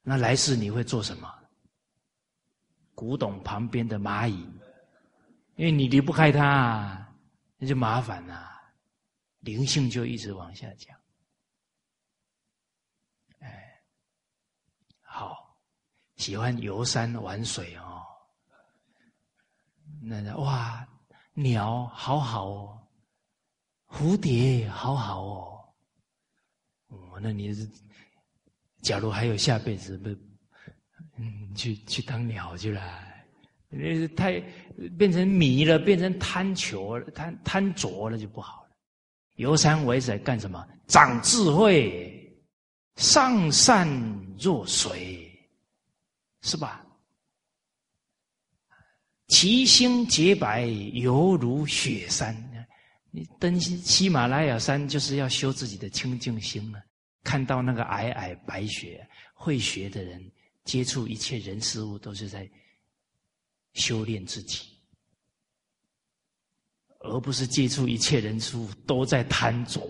那来世你会做什么？古董旁边的蚂蚁，因为你离不开它，那就麻烦了，灵性就一直往下降。哎，好，喜欢游山玩水哦，那哇。鸟好好哦，蝴蝶好好哦，哦，那你是，假如还有下辈子，不，嗯，去去当鸟去了，那是太变成迷了，变成贪求了，贪贪着了就不好了。游山玩水干什么？长智慧，上善若水，是吧？其心洁白，犹如雪山。你登喜马拉雅山，就是要修自己的清净心啊！看到那个皑皑白雪，会学的人接触一切人事物，都是在修炼自己，而不是接触一切人事物都在贪着。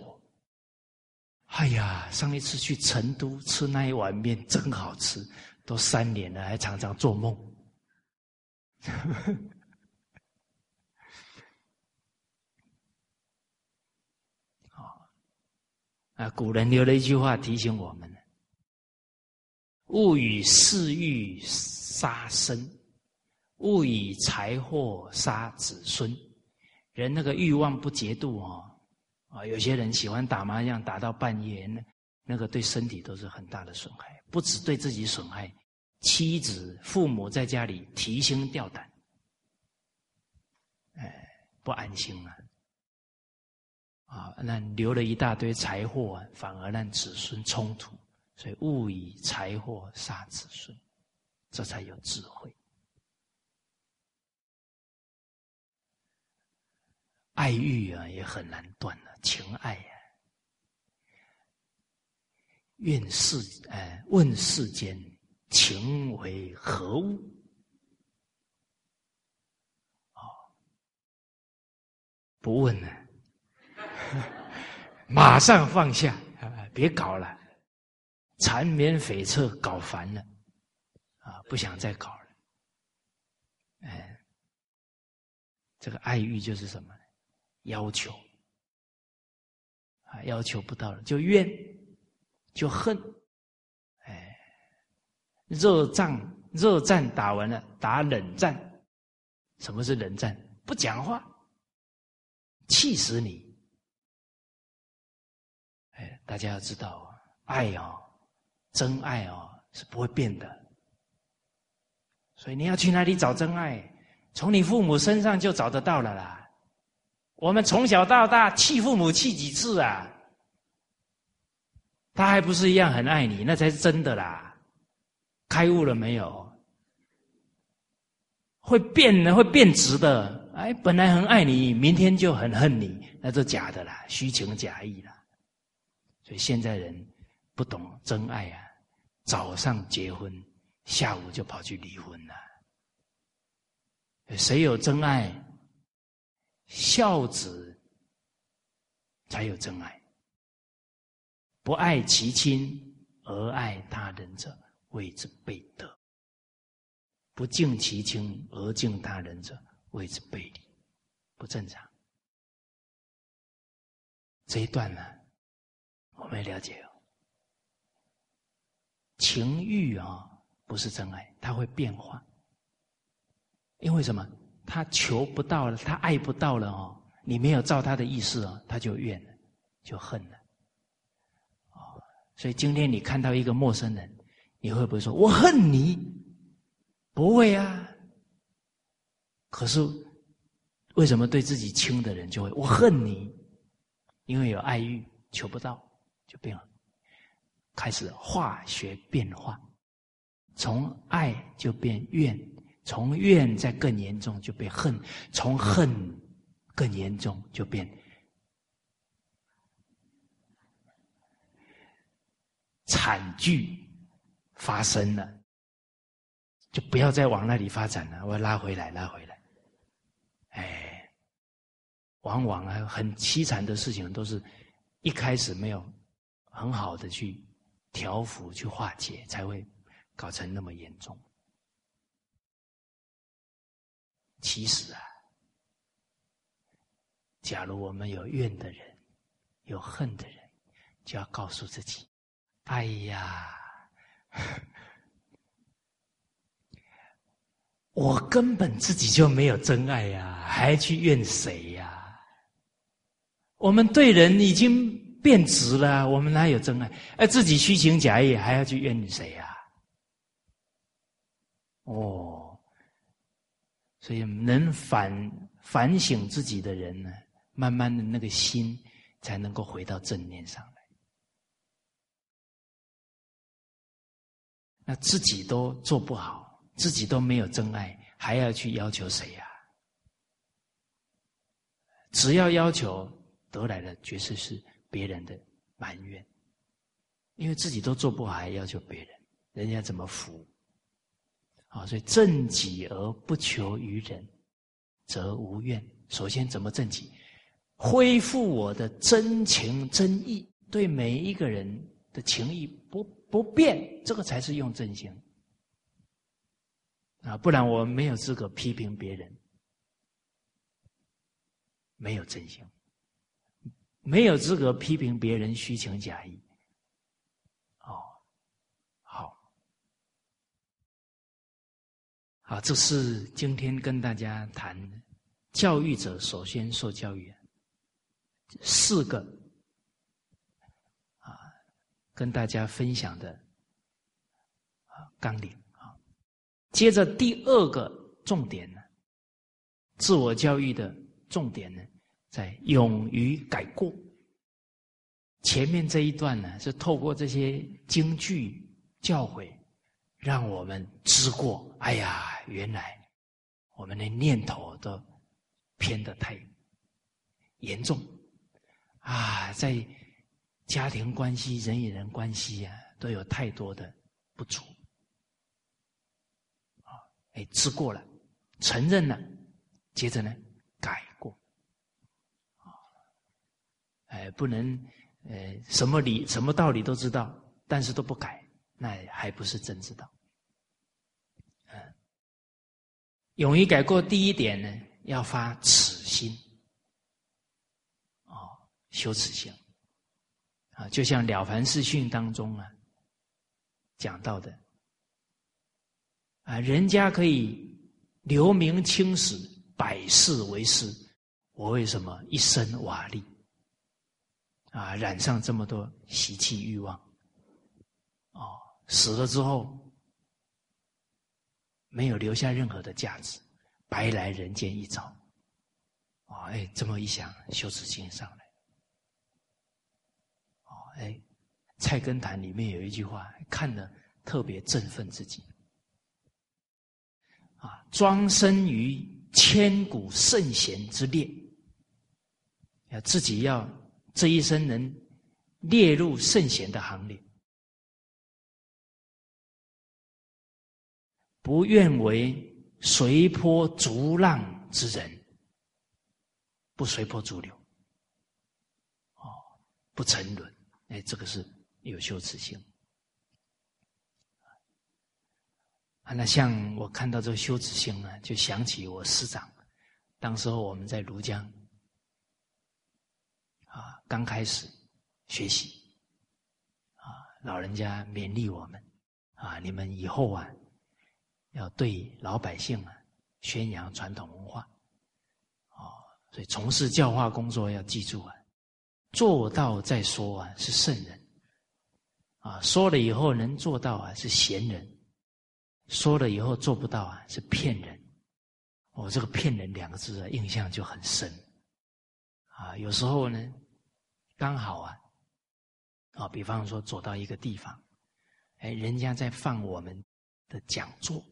哎呀，上一次去成都吃那一碗面真好吃，都三年了，还常常做梦。好啊！古人留了一句话提醒我们：勿以私欲杀生，勿以财货杀子孙。人那个欲望不节度哦，啊，有些人喜欢打麻将打到半夜，那那个对身体都是很大的损害，不止对自己损害。妻子、父母在家里提心吊胆，哎，不安心啊！啊，那留了一大堆财货，反而让子孙冲突。所以，勿以财货杀子孙，这才有智慧。爱欲啊，也很难断了，情爱呀。愿世哎，问世间。情为何物？哦，不问了，马上放下，别搞了，缠绵悱恻，搞烦了，啊，不想再搞了。哎，这个爱欲就是什么？要求啊，要求不到了就怨，就恨。热战，热战打完了，打冷战。什么是冷战？不讲话，气死你！哎，大家要知道，爱哦，真爱哦，是不会变的。所以你要去哪里找真爱？从你父母身上就找得到了啦。我们从小到大气父母气几次啊？他还不是一样很爱你？那才是真的啦。开悟了没有？会变的，会变质的。哎，本来很爱你，明天就很恨你，那都假的啦，虚情假意啦。所以现在人不懂真爱啊，早上结婚，下午就跑去离婚了。谁有真爱？孝子才有真爱。不爱其亲而爱他人者，谓之背德；不敬其亲而敬他人者，谓之背礼。不正常。这一段呢，我们了解哦。情欲啊，不是真爱，它会变化。因为什么？他求不到了，他爱不到了哦。你没有照他的意思哦，他就怨了，就恨了。哦，所以今天你看到一个陌生人，你会不会说我恨你？不会啊。可是为什么对自己亲的人就会我恨你？因为有爱欲，求不到就变了，开始化学变化，从爱就变怨。从怨再更严重就变恨，从恨更严重就变惨剧发生了，就不要再往那里发展了。我要拉回来，拉回来。哎，往往啊，很凄惨的事情都是一开始没有很好的去调伏、去化解，才会搞成那么严重。其实啊，假如我们有怨的人，有恨的人，就要告诉自己：“哎呀，我根本自己就没有真爱呀，还去怨谁呀？我们对人已经变质了，我们哪有真爱？哎，自己虚情假意，还要去怨谁呀？哦。”所以，能反反省自己的人呢，慢慢的那个心才能够回到正念上那自己都做不好，自己都没有真爱，还要去要求谁呀？只要要求得来的，绝对是别人的埋怨，因为自己都做不好，还要求别人，人家怎么服？啊，所以正己而不求于人，则无怨。首先，怎么正己？恢复我的真情真意，对每一个人的情谊不不变，这个才是用真心。啊，不然我没有资格批评别人，没有真心，没有资格批评别人虚情假意。啊，这是今天跟大家谈教育者首先受教育四个，跟大家分享的啊纲领啊。接着第二个重点呢，自我教育的重点呢，在勇于改过。前面这一段呢，是透过这些京剧教诲。让我们知过，哎呀，原来我们的念头都偏得太严重啊，在家庭关系、人与人关系啊，都有太多的不足啊。哎，知过了，承认了，接着呢，改过啊。哎，不能呃，什么理、什么道理都知道，但是都不改，那还不是真知道。勇于改过，第一点呢，要发此心，哦，修此心，啊，就像《了凡四训》当中啊讲到的，啊，人家可以留名青史，百世为师，我为什么一身瓦砾？啊，染上这么多习气欲望，哦，死了之后。没有留下任何的价值，白来人间一遭。哦，哎，这么一想，羞耻心上来。哎，《菜根谭》里面有一句话，看了特别振奋自己。啊，庄身于千古圣贤之列，要自己要这一生能列入圣贤的行列，不愿为随波逐浪之人，不随波逐流，哦，不沉沦，哎，这个是有羞耻心。啊，那像我看到这个羞耻心呢，就想起我师长，当时候我们在庐江，啊，刚开始学习，啊，老人家勉励我们，啊，你们以后啊，要对老百姓啊宣扬传统文化，哦，所以从事教化工作要记住啊，做到再说啊是圣人，啊，说了以后能做到啊是贤人。说了以后做不到啊，是骗人。我这个“骗人”两个字啊，印象就很深。啊，有时候呢，刚好啊，啊，比方说走到一个地方，哎，人家在放我们的讲座，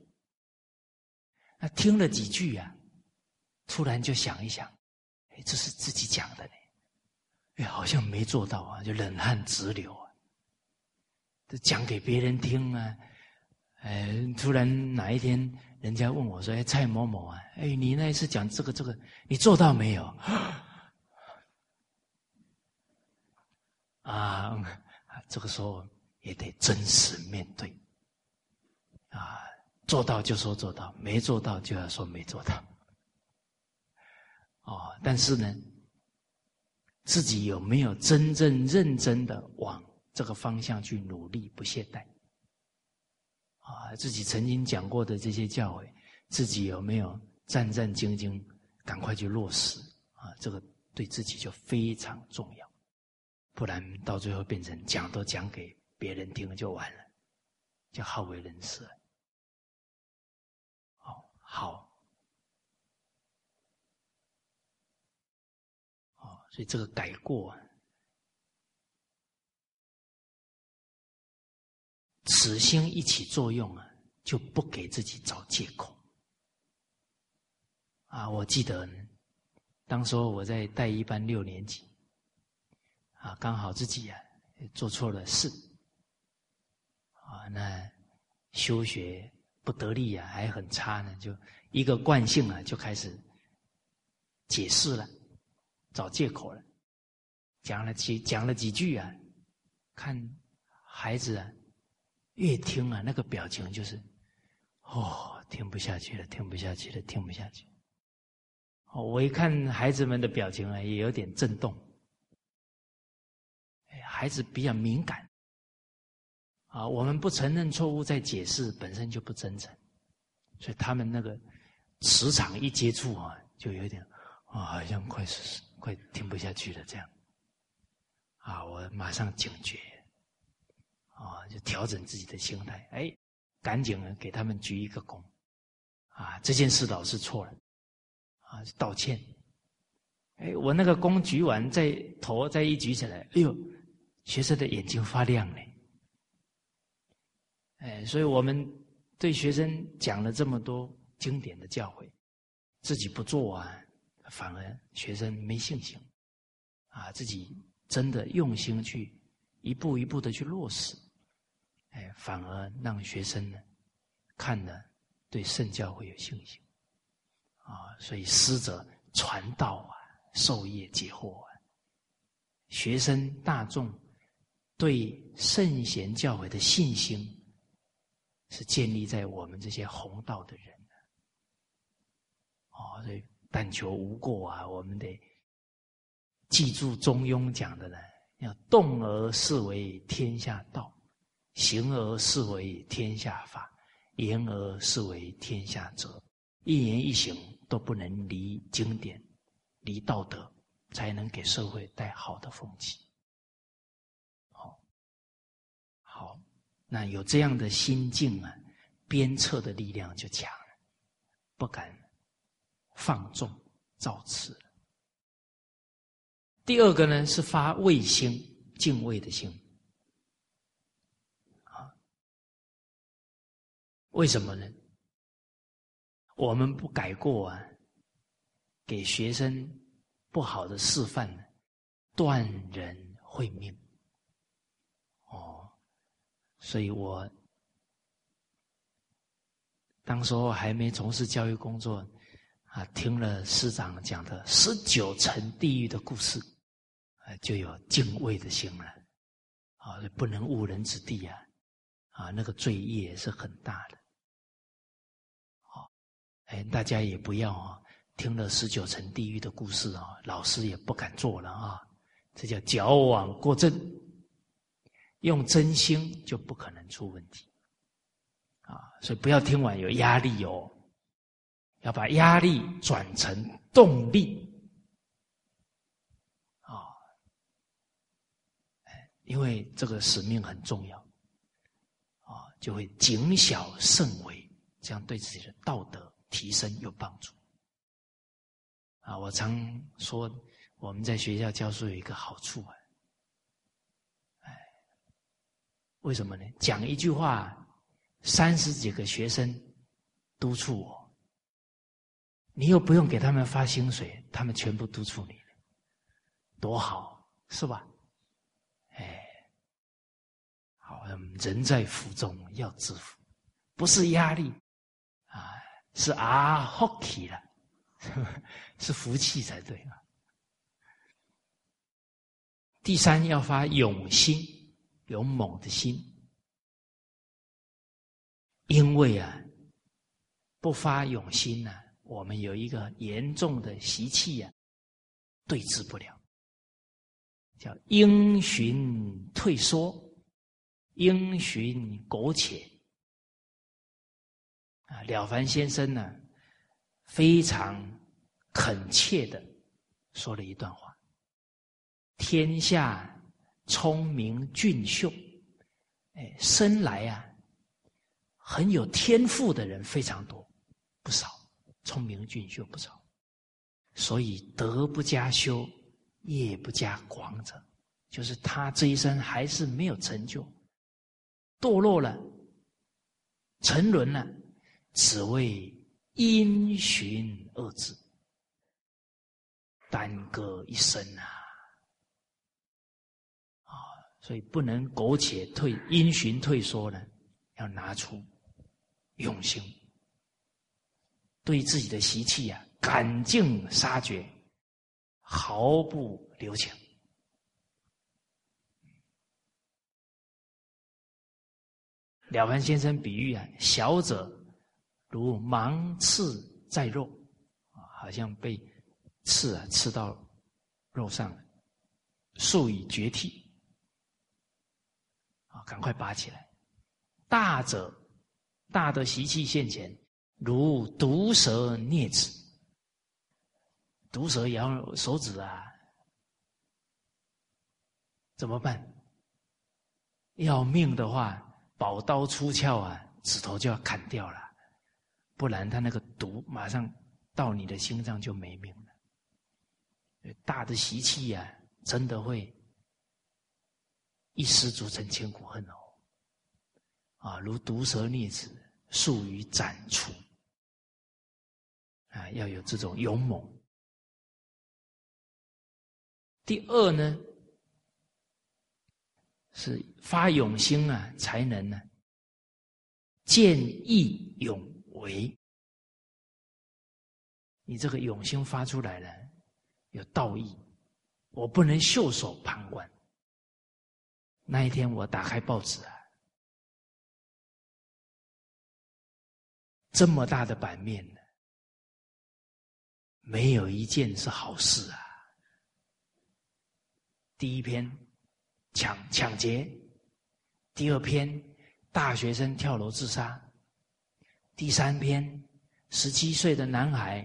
那听了几句啊，突然就想一想，哎，这是自己讲的呢，哎，好像没做到啊，就冷汗直流啊。这讲给别人听啊。哎，突然哪一天，人家问我说：“哎，蔡某某啊，哎，你那一次讲这个这个，你做到没有？” 啊，这个时候也得真实面对。啊，做到就说做到，没做到就要说没做到。哦，但是呢，自己有没有真正认真的往这个方向去努力，不懈怠？啊，自己曾经讲过的这些教诲，自己有没有战战兢兢，赶快去落实？啊，这个对自己就非常重要，不然到最后变成讲都讲给别人听就完了，就好为人师。哦，好，哦，所以这个改过。此心一起作用啊，就不给自己找借口。啊，我记得，当时我在带一班六年级，啊，刚好自己啊做错了事，啊，那修学不得力啊，还很差呢，就一个惯性啊，就开始解释了，找借口了，讲了几讲了几句啊，看孩子啊。越听啊，那个表情就是，哦，听不下去了，听不下去了，听不下去。哦，我一看孩子们的表情啊，也有点震动。哎，孩子比较敏感。啊，我们不承认错误，在解释本身就不真诚，所以他们那个磁场一接触啊，就有点啊，好像快是快听不下去了这样。啊，我马上警觉。啊，就调整自己的心态，哎，赶紧给他们鞠一个躬，啊，这件事老师错了，啊，道歉。哎，我那个躬举完，再头再一举起来，哎呦，学生的眼睛发亮嘞。哎，所以我们对学生讲了这么多经典的教诲，自己不做啊，反而学生没信心，啊，自己真的用心去一步一步的去落实。哎，反而让学生呢看了对圣教会有信心。啊，所以师者传道啊，授业解惑啊，学生大众对圣贤教诲的信心是建立在我们这些弘道的人哦，所以但求无过啊，我们得记住中庸讲的呢，要动而视为天下道。行而视为天下法，言而视为天下哲。一言一行都不能离经典、离道德，才能给社会带好的风气。好，好，那有这样的心境啊，鞭策的力量就强了，不敢放纵造次。第二个呢，是发畏心、敬畏的心。啊为什么呢？我们不改过啊，给学生不好的示范，断人会命。哦，所以我当时候还没从事教育工作啊，听了师长讲的十九层地狱的故事，啊，就有敬畏的心了。啊，不能误人子弟啊！啊，那个罪业是很大的。好，哎，大家也不要啊，听了十九层地狱的故事啊，老师也不敢做了啊。这叫矫枉过正，用真心就不可能出问题。啊，所以不要听完有压力哦，要把压力转成动力。啊因为这个使命很重要，啊，就会谨小慎微，这样对自己的道德提升有帮助。啊，我常说我们在学校教书有一个好处啊，为什么呢？讲一句话，三十几个学生督促我，你又不用给他们发薪水，他们全部督促你，多好，是吧？哎，好人在福中要知福，不是压力啊，是啊，hockey 了，是福气才对啊。第三要发勇心，勇猛的心，因为啊，不发勇心呢，我们有一个严重的习气呀，对治不了，叫因循退缩。因循苟且。啊，了凡先生呢，非常恳切的说了一段话：天下聪明俊秀，哎，生来啊很有天赋的人非常多，不少，聪明俊秀不少，所以德不加修，业不加广者，就是他这一生还是没有成就。堕落了，沉沦了，只为因循二字，耽搁一生啊！啊，所以不能苟且退，因循退缩呢，要拿出用心，对自己的习气啊，赶尽杀绝，毫不留情。了凡先生比喻啊，小者如芒刺在肉，啊，好像被刺啊刺到肉上了，速以绝替，啊，赶快拔起来。大者大的习气现前，如毒蛇啮齿，毒蛇咬手指啊，怎么办？要命的话。宝刀出鞘啊，指头就要砍掉了，不然他那个毒马上到你的心脏就没命了。大的习气呀，真的会一失足成千古恨哦。啊，如毒蛇啮齿，速于斩除。啊，要有这种勇猛。第二呢？是发勇心啊，才能呢见义勇为。你这个勇心发出来了，有道义，我不能袖手旁观。那一天我打开报纸啊，这么大的版面呢，没有一件是好事啊。第一篇。抢抢劫，第二篇大学生跳楼自杀，第三篇十七岁的男孩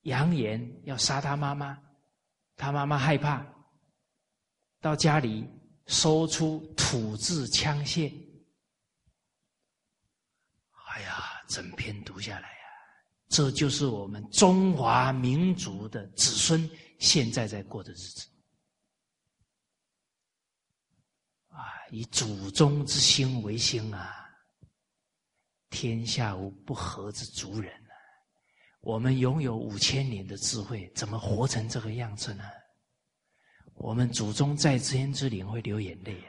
扬言要杀他妈妈，他妈妈害怕，到家里搜出土制枪械。哎呀，整篇读下来，这就是我们中华民族的子孙现在在过的日子。啊，以祖宗之心为心啊！天下无不和之族人啊！我们拥有五千年的智慧，怎么活成这个样子呢？我们祖宗在天之灵会流眼泪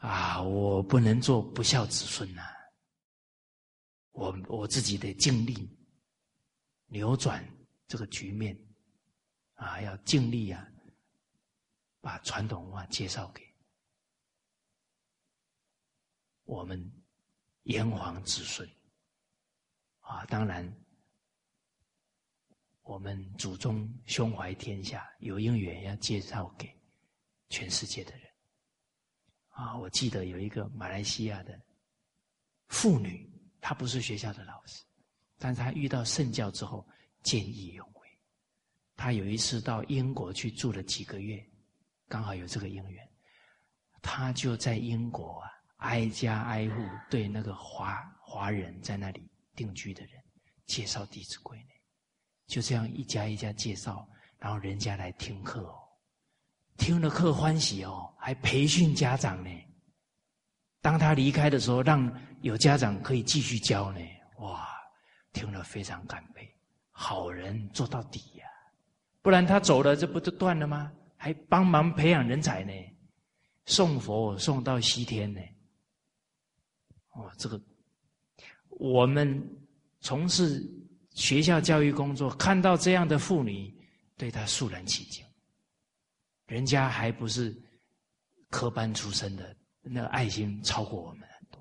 啊！啊，我不能做不孝子孙呐！我我自己得尽力扭转这个局面啊，要尽力啊，把传统文化介绍给我们炎黄子孙啊！当然，我们祖宗胸怀天下，有因缘要介绍给全世界的人。啊，我记得有一个马来西亚的妇女，他不是学校的老师，但是他遇到圣教之后见义勇为。他有一次到英国去住了几个月，刚好有这个因缘，他就在英国啊，挨家挨户对那个华华人在那里定居的人介绍《弟子规》呢，就这样一家一家介绍，然后人家来听课哦。听了课欢喜哦，还培训家长呢。当他离开的时候，让有家长可以继续教呢。哇，听了非常感佩，好人做到底呀！不然他走了，这不就断了吗？还帮忙培养人才呢，送佛送到西天呢。哦，这个我们从事学校教育工作，看到这样的妇女，对他肃然起敬。人家还不是科班出身的，那爱心超过我们很多。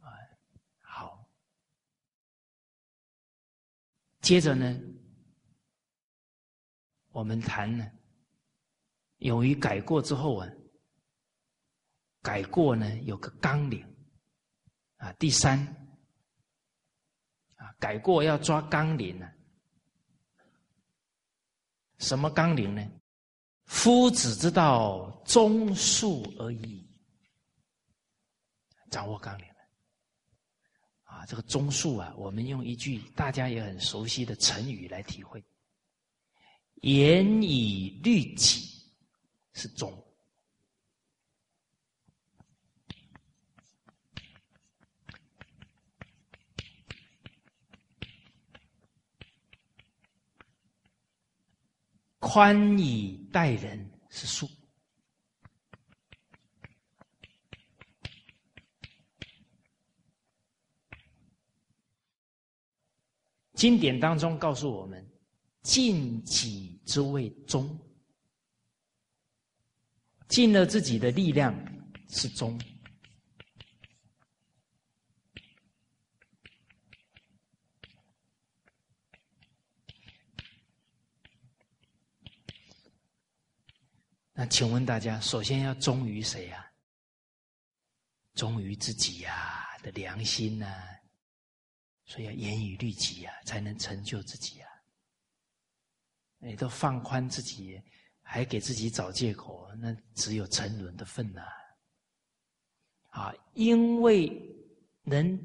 啊，好，接着呢，我们谈呢，勇于改过之后啊，改过呢有个纲领啊，第三啊，改过要抓纲领呢。什么纲领呢？夫子之道，忠恕而已。掌握纲领了啊！这个忠恕啊，我们用一句大家也很熟悉的成语来体会：严以律己，是忠。宽以待人是恕。经典当中告诉我们，尽己之谓忠，尽了自己的力量是忠。那请问大家，首先要忠于谁呀？忠于自己呀的良心呐，所以要严以律己呀，才能成就自己呀。你都放宽自己，还给自己找借口，那只有沉沦的份呐。啊，因为能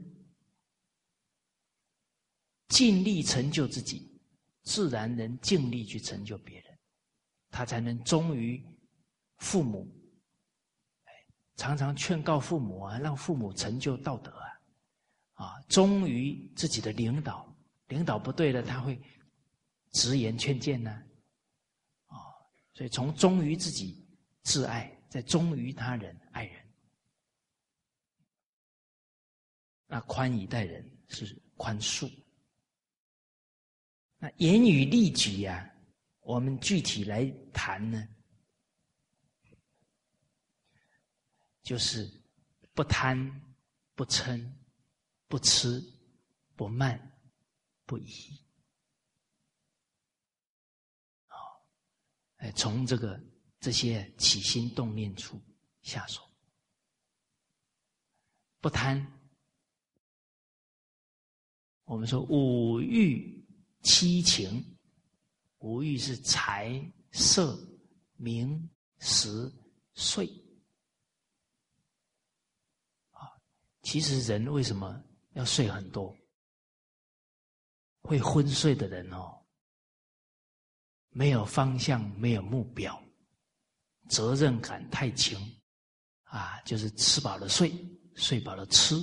尽力成就自己，自然能尽力去成就别人，他才能忠于。父母，常常劝告父母啊，让父母成就道德啊，啊，忠于自己的领导，领导不对了，他会直言劝谏呢，啊，所以从忠于自己自爱，再忠于他人爱人，那宽以待人是宽恕，那严于律己呀，我们具体来谈呢。就是不贪、不嗔、不痴、不慢、不疑。好，哎，从这个这些起心动念处下手。不贪，我们说五欲七情，五欲是财色名食睡。其实人为什么要睡很多？会昏睡的人哦，没有方向，没有目标，责任感太轻，啊，就是吃饱了睡，睡饱了吃。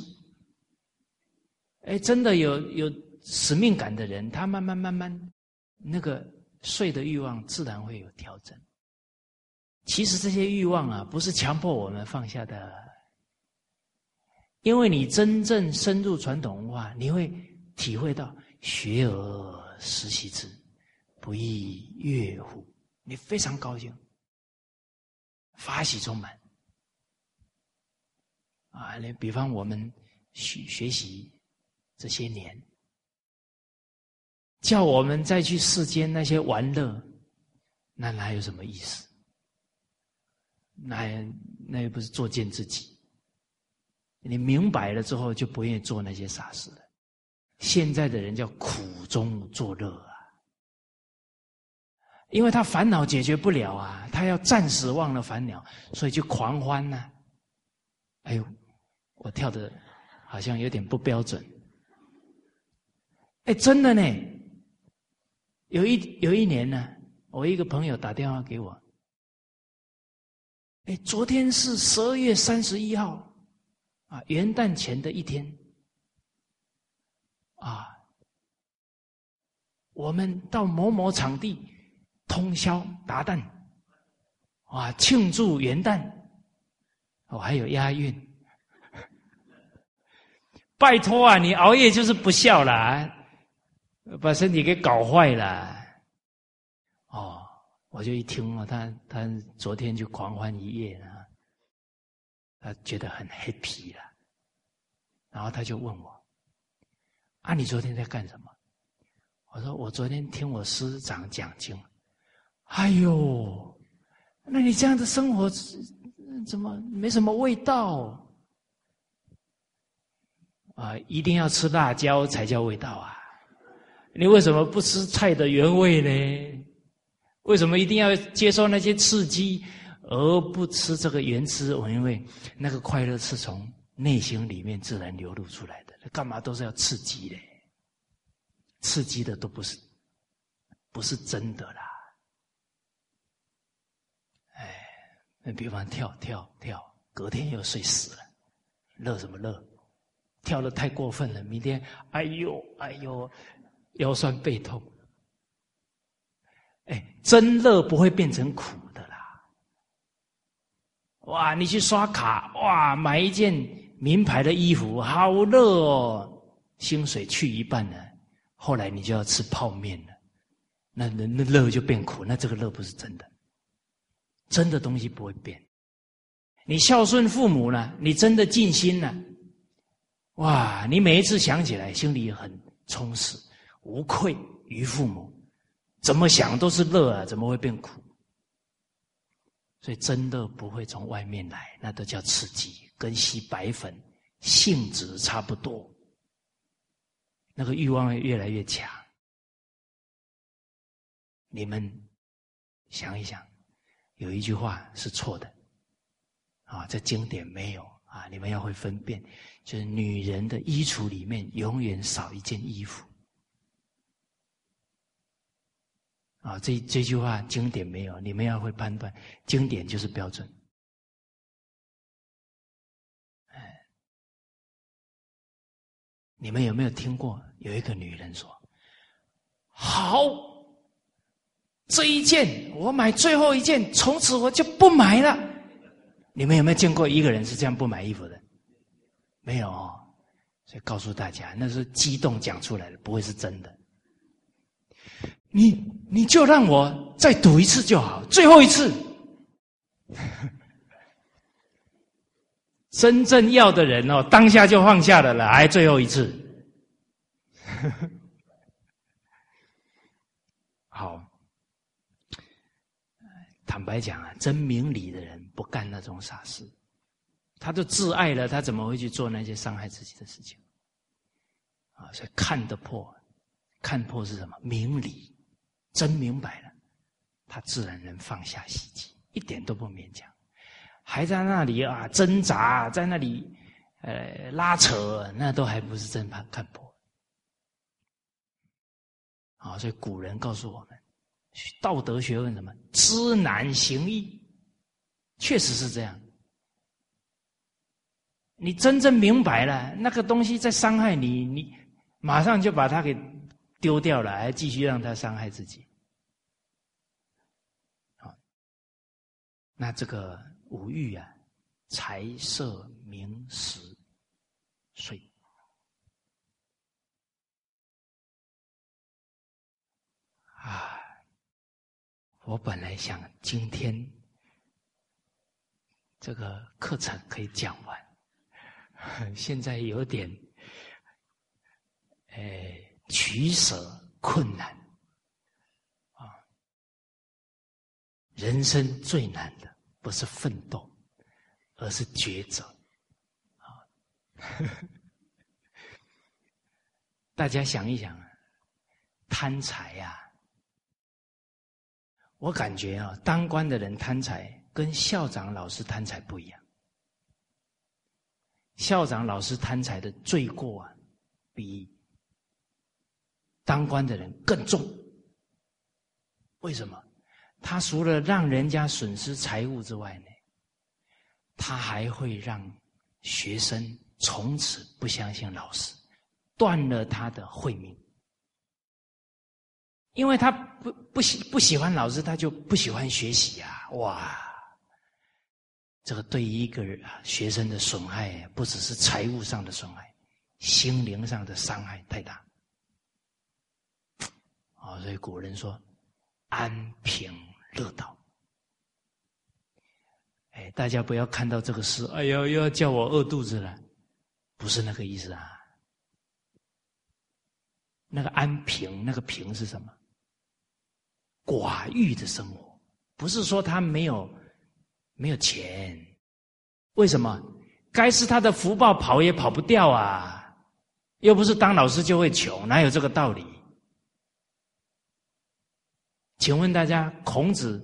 哎，真的有有使命感的人，他慢慢慢慢，那个睡的欲望自然会有调整。其实这些欲望啊，不是强迫我们放下的，因为你真正深入传统文化，你会体会到“学而时习之，不亦乐乎”，你非常高兴，发喜充满。啊，你比方我们学学习这些年，叫我们再去世间那些玩乐，那哪有什么意思？那那又不是作践自己。你明白了之后，就不愿意做那些傻事了。现在的人叫苦中作乐啊，因为他烦恼解决不了啊，他要暂时忘了烦恼，所以就狂欢呢。哎呦，我跳的好像有点不标准。哎，真的呢，有一有一年呢，我一个朋友打电话给我。哎，昨天是十二月三十一号，啊，元旦前的一天，啊，我们到某某场地通宵达旦，啊，庆祝元旦，哦，还有押韵，拜托啊，你熬夜就是不孝了，把身体给搞坏了，哦。我就一听啊，他他昨天就狂欢一夜了，他觉得很 happy 了，然后他就问我：“啊，你昨天在干什么？”我说：“我昨天听我师长讲经。”哎呦，那你这样的生活怎么没什么味道？啊，一定要吃辣椒才叫味道啊！你为什么不吃菜的原味呢？为什么一定要接受那些刺激，而不吃这个原汁？我因为那个快乐是从内心里面自然流露出来的。干嘛都是要刺激的？刺激的都不是，不是真的啦。哎，那比方跳跳跳，隔天又睡死了，乐什么乐？跳的太过分了，明天哎呦哎呦，腰酸背痛。哎，真乐不会变成苦！哇，你去刷卡，哇，买一件名牌的衣服，好乐哦！薪水去一半了，后来你就要吃泡面了，那那那乐就变苦，那这个乐不是真的，真的东西不会变。你孝顺父母呢，你真的尽心了，哇，你每一次想起来，心里很充实，无愧于父母。怎么想都是乐啊，怎么会变苦？所以真的不会从外面来，那都叫刺激，跟吸白粉性质差不多。那个欲望越来越强。你们想一想，有一句话是错的啊，在经典没有啊，你们要会分辨，就是女人的衣橱里面永远少一件衣服。啊，这这句话经典没有，你们要会判断，经典就是标准。哎，你们有没有听过有一个女人说：“好，这一件我买最后一件，从此我就不买了。”你们有没有见过一个人是这样不买衣服的？没有，所以告诉大家，那是激动讲出来的，不会是真的。你你就让我再赌一次就好，最后一次。真正要的人哦，当下就放下了了，还最后一次。好，坦白讲啊，真明理的人不干那种傻事，他都自爱了，他怎么会去做那些伤害自己的事情？啊，所以看得破，看破是什么？明理。真明白了，他自然能放下希冀，一点都不勉强。还在那里啊挣扎，在那里呃拉扯，那都还不是真判看破。啊，所以古人告诉我们，道德学问什么知难行易，确实是这样。你真正明白了那个东西在伤害你，你马上就把它给丢掉了，还继续让他伤害自己。好，那这个五欲啊，财色名食睡啊，我本来想今天这个课程可以讲完。现在有点，哎，取舍困难，啊，人生最难的不是奋斗，而是抉择，啊，大家想一想，贪财呀，我感觉啊，当官的人贪财，跟校长老师贪财不一样。校长、老师贪财的罪过啊，比当官的人更重。为什么？他除了让人家损失财物之外呢，他还会让学生从此不相信老师，断了他的慧命。因为他不不喜不喜欢老师，他就不喜欢学习呀！哇。这个对于一个人学生的损害，不只是财务上的损害，心灵上的伤害太大。啊，所以古人说“安贫乐道”。哎，大家不要看到这个诗，哎呀，又要叫我饿肚子了，不是那个意思啊。那个安贫，那个贫是什么？寡欲的生活，不是说他没有。没有钱，为什么？该是他的福报，跑也跑不掉啊！又不是当老师就会穷，哪有这个道理？请问大家，孔子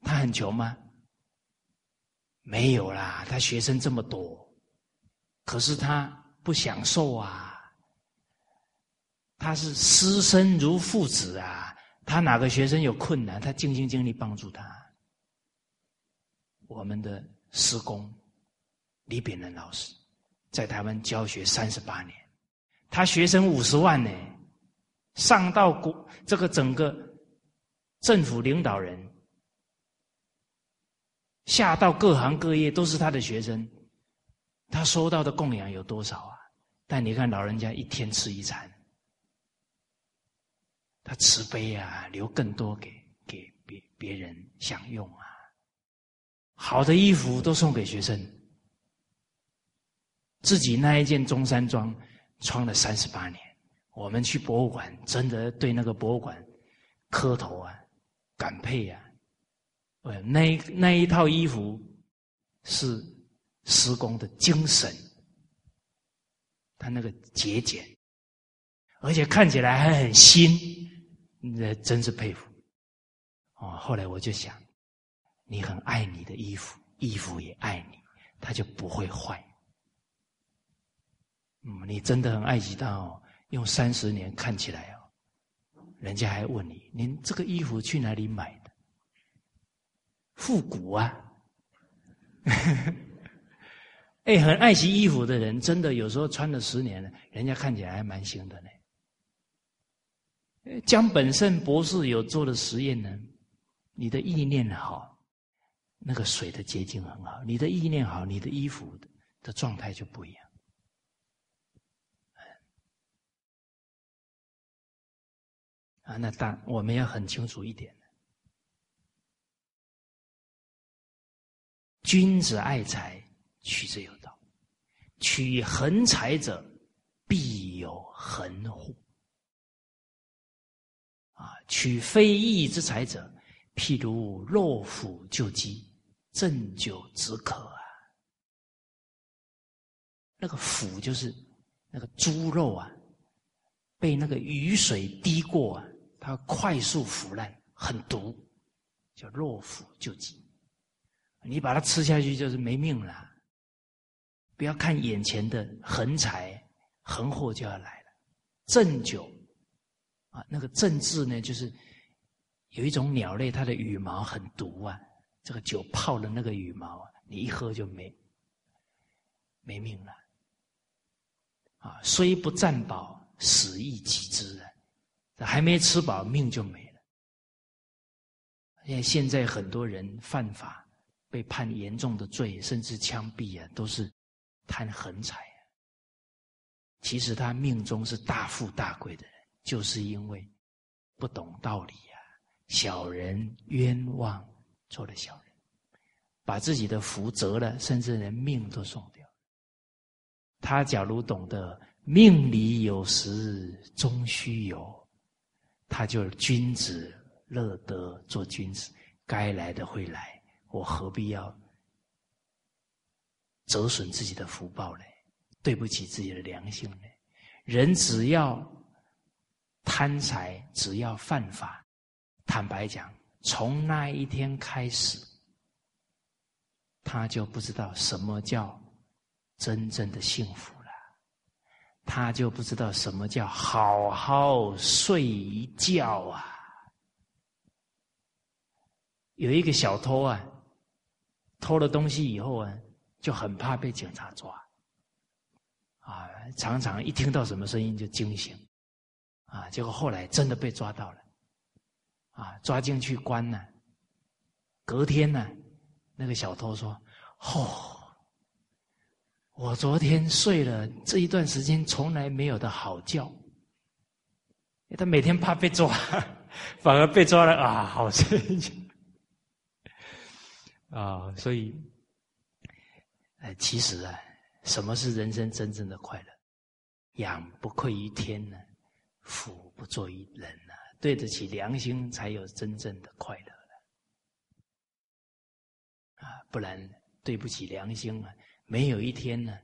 他很穷吗？没有啦，他学生这么多，可是他不享受啊！他是师生如父子啊！他哪个学生有困难，他尽心尽力帮助他。我们的师公李炳仁老师在台湾教学三十八年，他学生五十万呢，上到国这个整个政府领导人，下到各行各业都是他的学生，他收到的供养有多少啊？但你看老人家一天吃一餐。他慈悲啊，留更多给给别别人享用啊。好的衣服都送给学生，自己那一件中山装穿了三十八年。我们去博物馆，真的对那个博物馆磕头啊，感佩啊。呃，那那一套衣服是施工的精神，他那个节俭，而且看起来还很新。那真是佩服，哦！后来我就想，你很爱你的衣服，衣服也爱你，它就不会坏。嗯，你真的很爱惜它哦，用三十年看起来哦，人家还问你，您这个衣服去哪里买的？复古啊！哎，很爱惜衣服的人，真的有时候穿了十年了，人家看起来还蛮新的呢。江本胜博士有做的实验呢，你的意念好，那个水的结晶很好；你的意念好，你的衣服的状态就不一样。啊，那当我们要很清楚一点：君子爱财，取之有道；取横财者，必有横祸。啊，取非义之财者，譬如肉腐旧鸡，鸩酒止渴啊。那个腐就是那个猪肉啊，被那个雨水滴过啊，它快速腐烂，很毒，叫落腐就急。你把它吃下去就是没命了。不要看眼前的横财横祸就要来了，鸩酒。啊，那个政治呢，就是有一种鸟类，它的羽毛很毒啊。这个酒泡了那个羽毛啊，你一喝就没没命了。啊，虽不占饱，死亦己知啊！这还没吃饱，命就没了。因为现在很多人犯法，被判严重的罪，甚至枪毙啊，都是贪横财啊。其实他命中是大富大贵的人，就是因为不懂道理呀，小人冤枉做了小人，把自己的福折了，甚至连命都送掉。他假如懂得命里有时终须有，他就是君子乐得做君子，该来的会来，我何必要折损自己的福报呢？对不起自己的良心呢？人只要贪财，只要犯法，坦白讲，从那一天开始，他就不知道什么叫真正的幸福，他就不知道什么叫好好睡一觉啊！有一个小偷啊，偷了东西以后啊，就很怕被警察抓。啊，常常一听到什么声音就惊醒，啊，结果后来真的被抓到了，啊，抓进去关了。隔天呢，那个小偷说：“哦，我昨天睡了这一段时间从来没有的好觉。”他每天怕被抓，反而被抓了啊，好睡啊，所以，呃，其实啊。什么是人生真正的快乐？养不愧于天呢，福不作于人呢。对得起良心，才有真正的快乐。啊，不然对不起良心啊，没有一天呢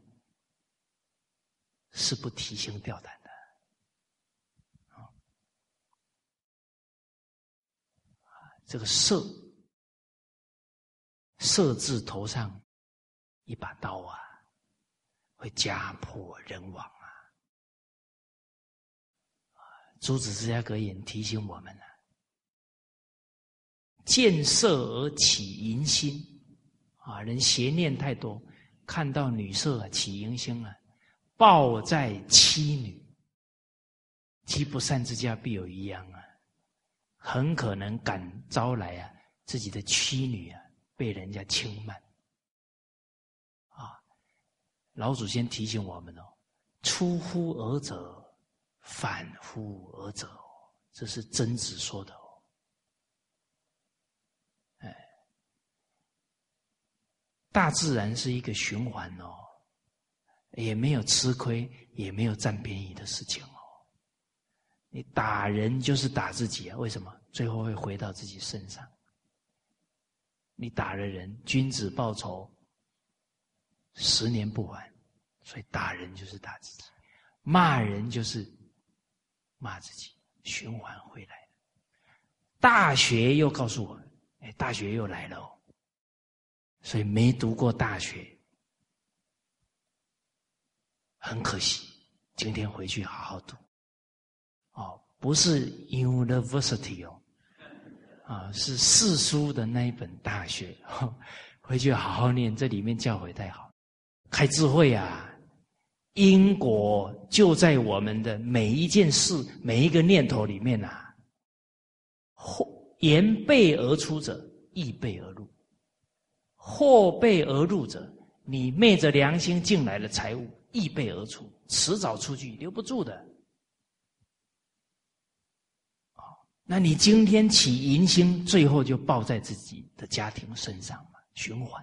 是不提心吊胆的。啊，这个色，色字头上一把刀啊。会家破人亡啊！朱子之家格言提醒我们了：见色而起淫心啊，人邪念太多，看到女色起淫心了，抱在妻女，妻不善之家必有余殃啊！很可能感招来啊，自己的妻女啊被人家轻慢。啊老祖先提醒我们哦，出乎尔者，反乎尔者，这是曾子说的哦。哎，大自然是一个循环哦，也没有吃亏，也没有占便宜的事情哦。你打人就是打自己啊？为什么？最后会回到自己身上。你打了人，君子报仇，十年不晚。所以打人就是打自己，骂人就是骂自己，循环回来大学又告诉我，哎，大学又来了哦。所以没读过大学，很可惜。今天回去好好读。哦，不是 university 哦，啊，是四书的那一本大学，回去好好念，这里面教诲太好，开智慧啊。因果就在我们的每一件事、每一个念头里面呐。或言背而出者，亦背而入；或背而入者，你昧着良心进来的财物，亦背而出，迟早出去，留不住的。那你今天起淫心，最后就报在自己的家庭身上嘛，循环。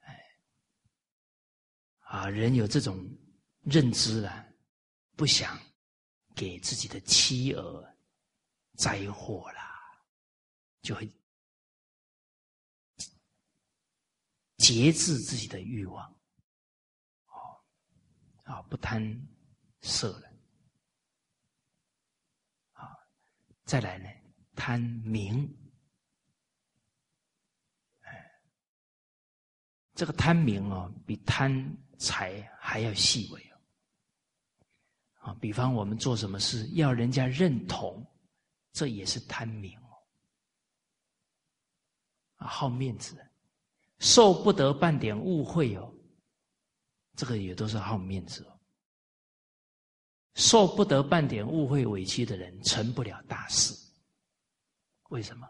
哎啊，人有这种认知了，不想给自己的妻儿灾祸啦，就会节制自己的欲望，哦，啊，不贪色了，啊，再来呢，贪名，哎，这个贪名哦，比贪。财还要细微哦，啊，比方我们做什么事要人家认同，这也是贪名哦，啊，好面子，受不得半点误会哦，这个也都是好面子哦。受不得半点误会委屈的人，成不了大事。为什么？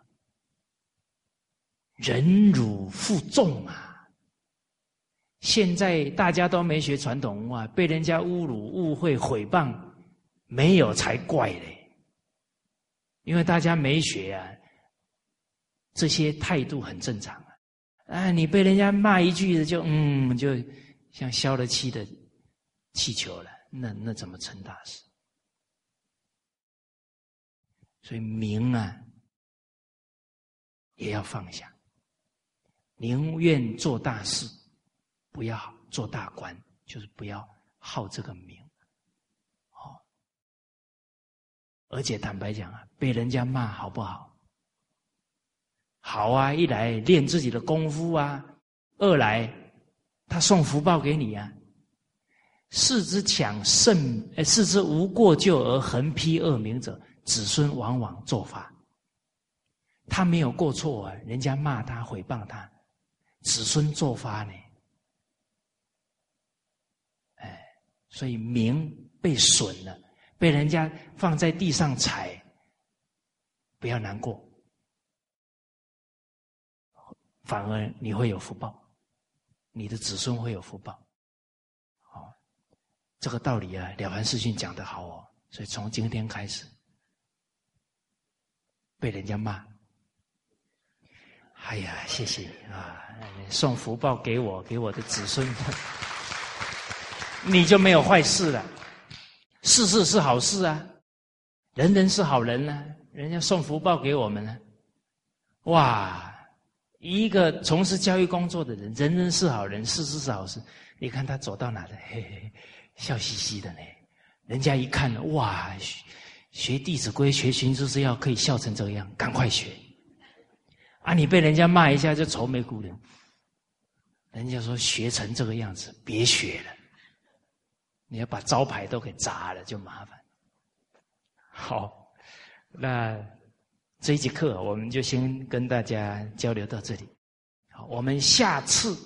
忍辱负重啊！现在大家都没学传统文化，被人家侮辱、误会、毁谤，没有才怪嘞。因为大家没学啊，这些态度很正常啊。你被人家骂一句就嗯，就像消了气的气球了。那那怎么成大事？所以明啊，也要放下，宁愿做大事，不要做大官，就是不要好这个名。哦，而且坦白讲啊，被人家骂好不好？好啊，一来练自己的功夫啊，二来他送福报给你啊。世之强甚，呃，世之无过咎而横批恶名者，子孙往往作法。他没有过错啊，人家骂他、诽谤他，子孙作法呢。哎，所以名被损了，被人家放在地上踩，不要难过，反而你会有福报，你的子孙会有福报。这个道理啊，了凡四训讲的好哦，所以从今天开始，被人家骂，哎呀，谢谢啊，送福报给我，给我的子孙，你就没有坏事了，事事是好事啊，人人是好人呢，人家送福报给我们呢，哇，一个从事教育工作的人，人人是好人，事事是好事，你看他走到哪的，嘿嘿。笑嘻嘻的呢，人家一看，哇，学《弟子规》、学《寻知之要》，可以笑成这样，赶快学。啊，你被人家骂一下就愁眉苦脸，人家说学成这个样子，别学了，你要把招牌都给砸了，就麻烦。好，那这一节课我们就先跟大家交流到这里。好，我们下次。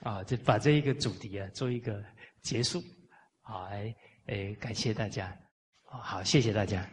啊，就把这一个主题啊做一个结束，好，哎，哎，感谢大家，好，谢谢大家。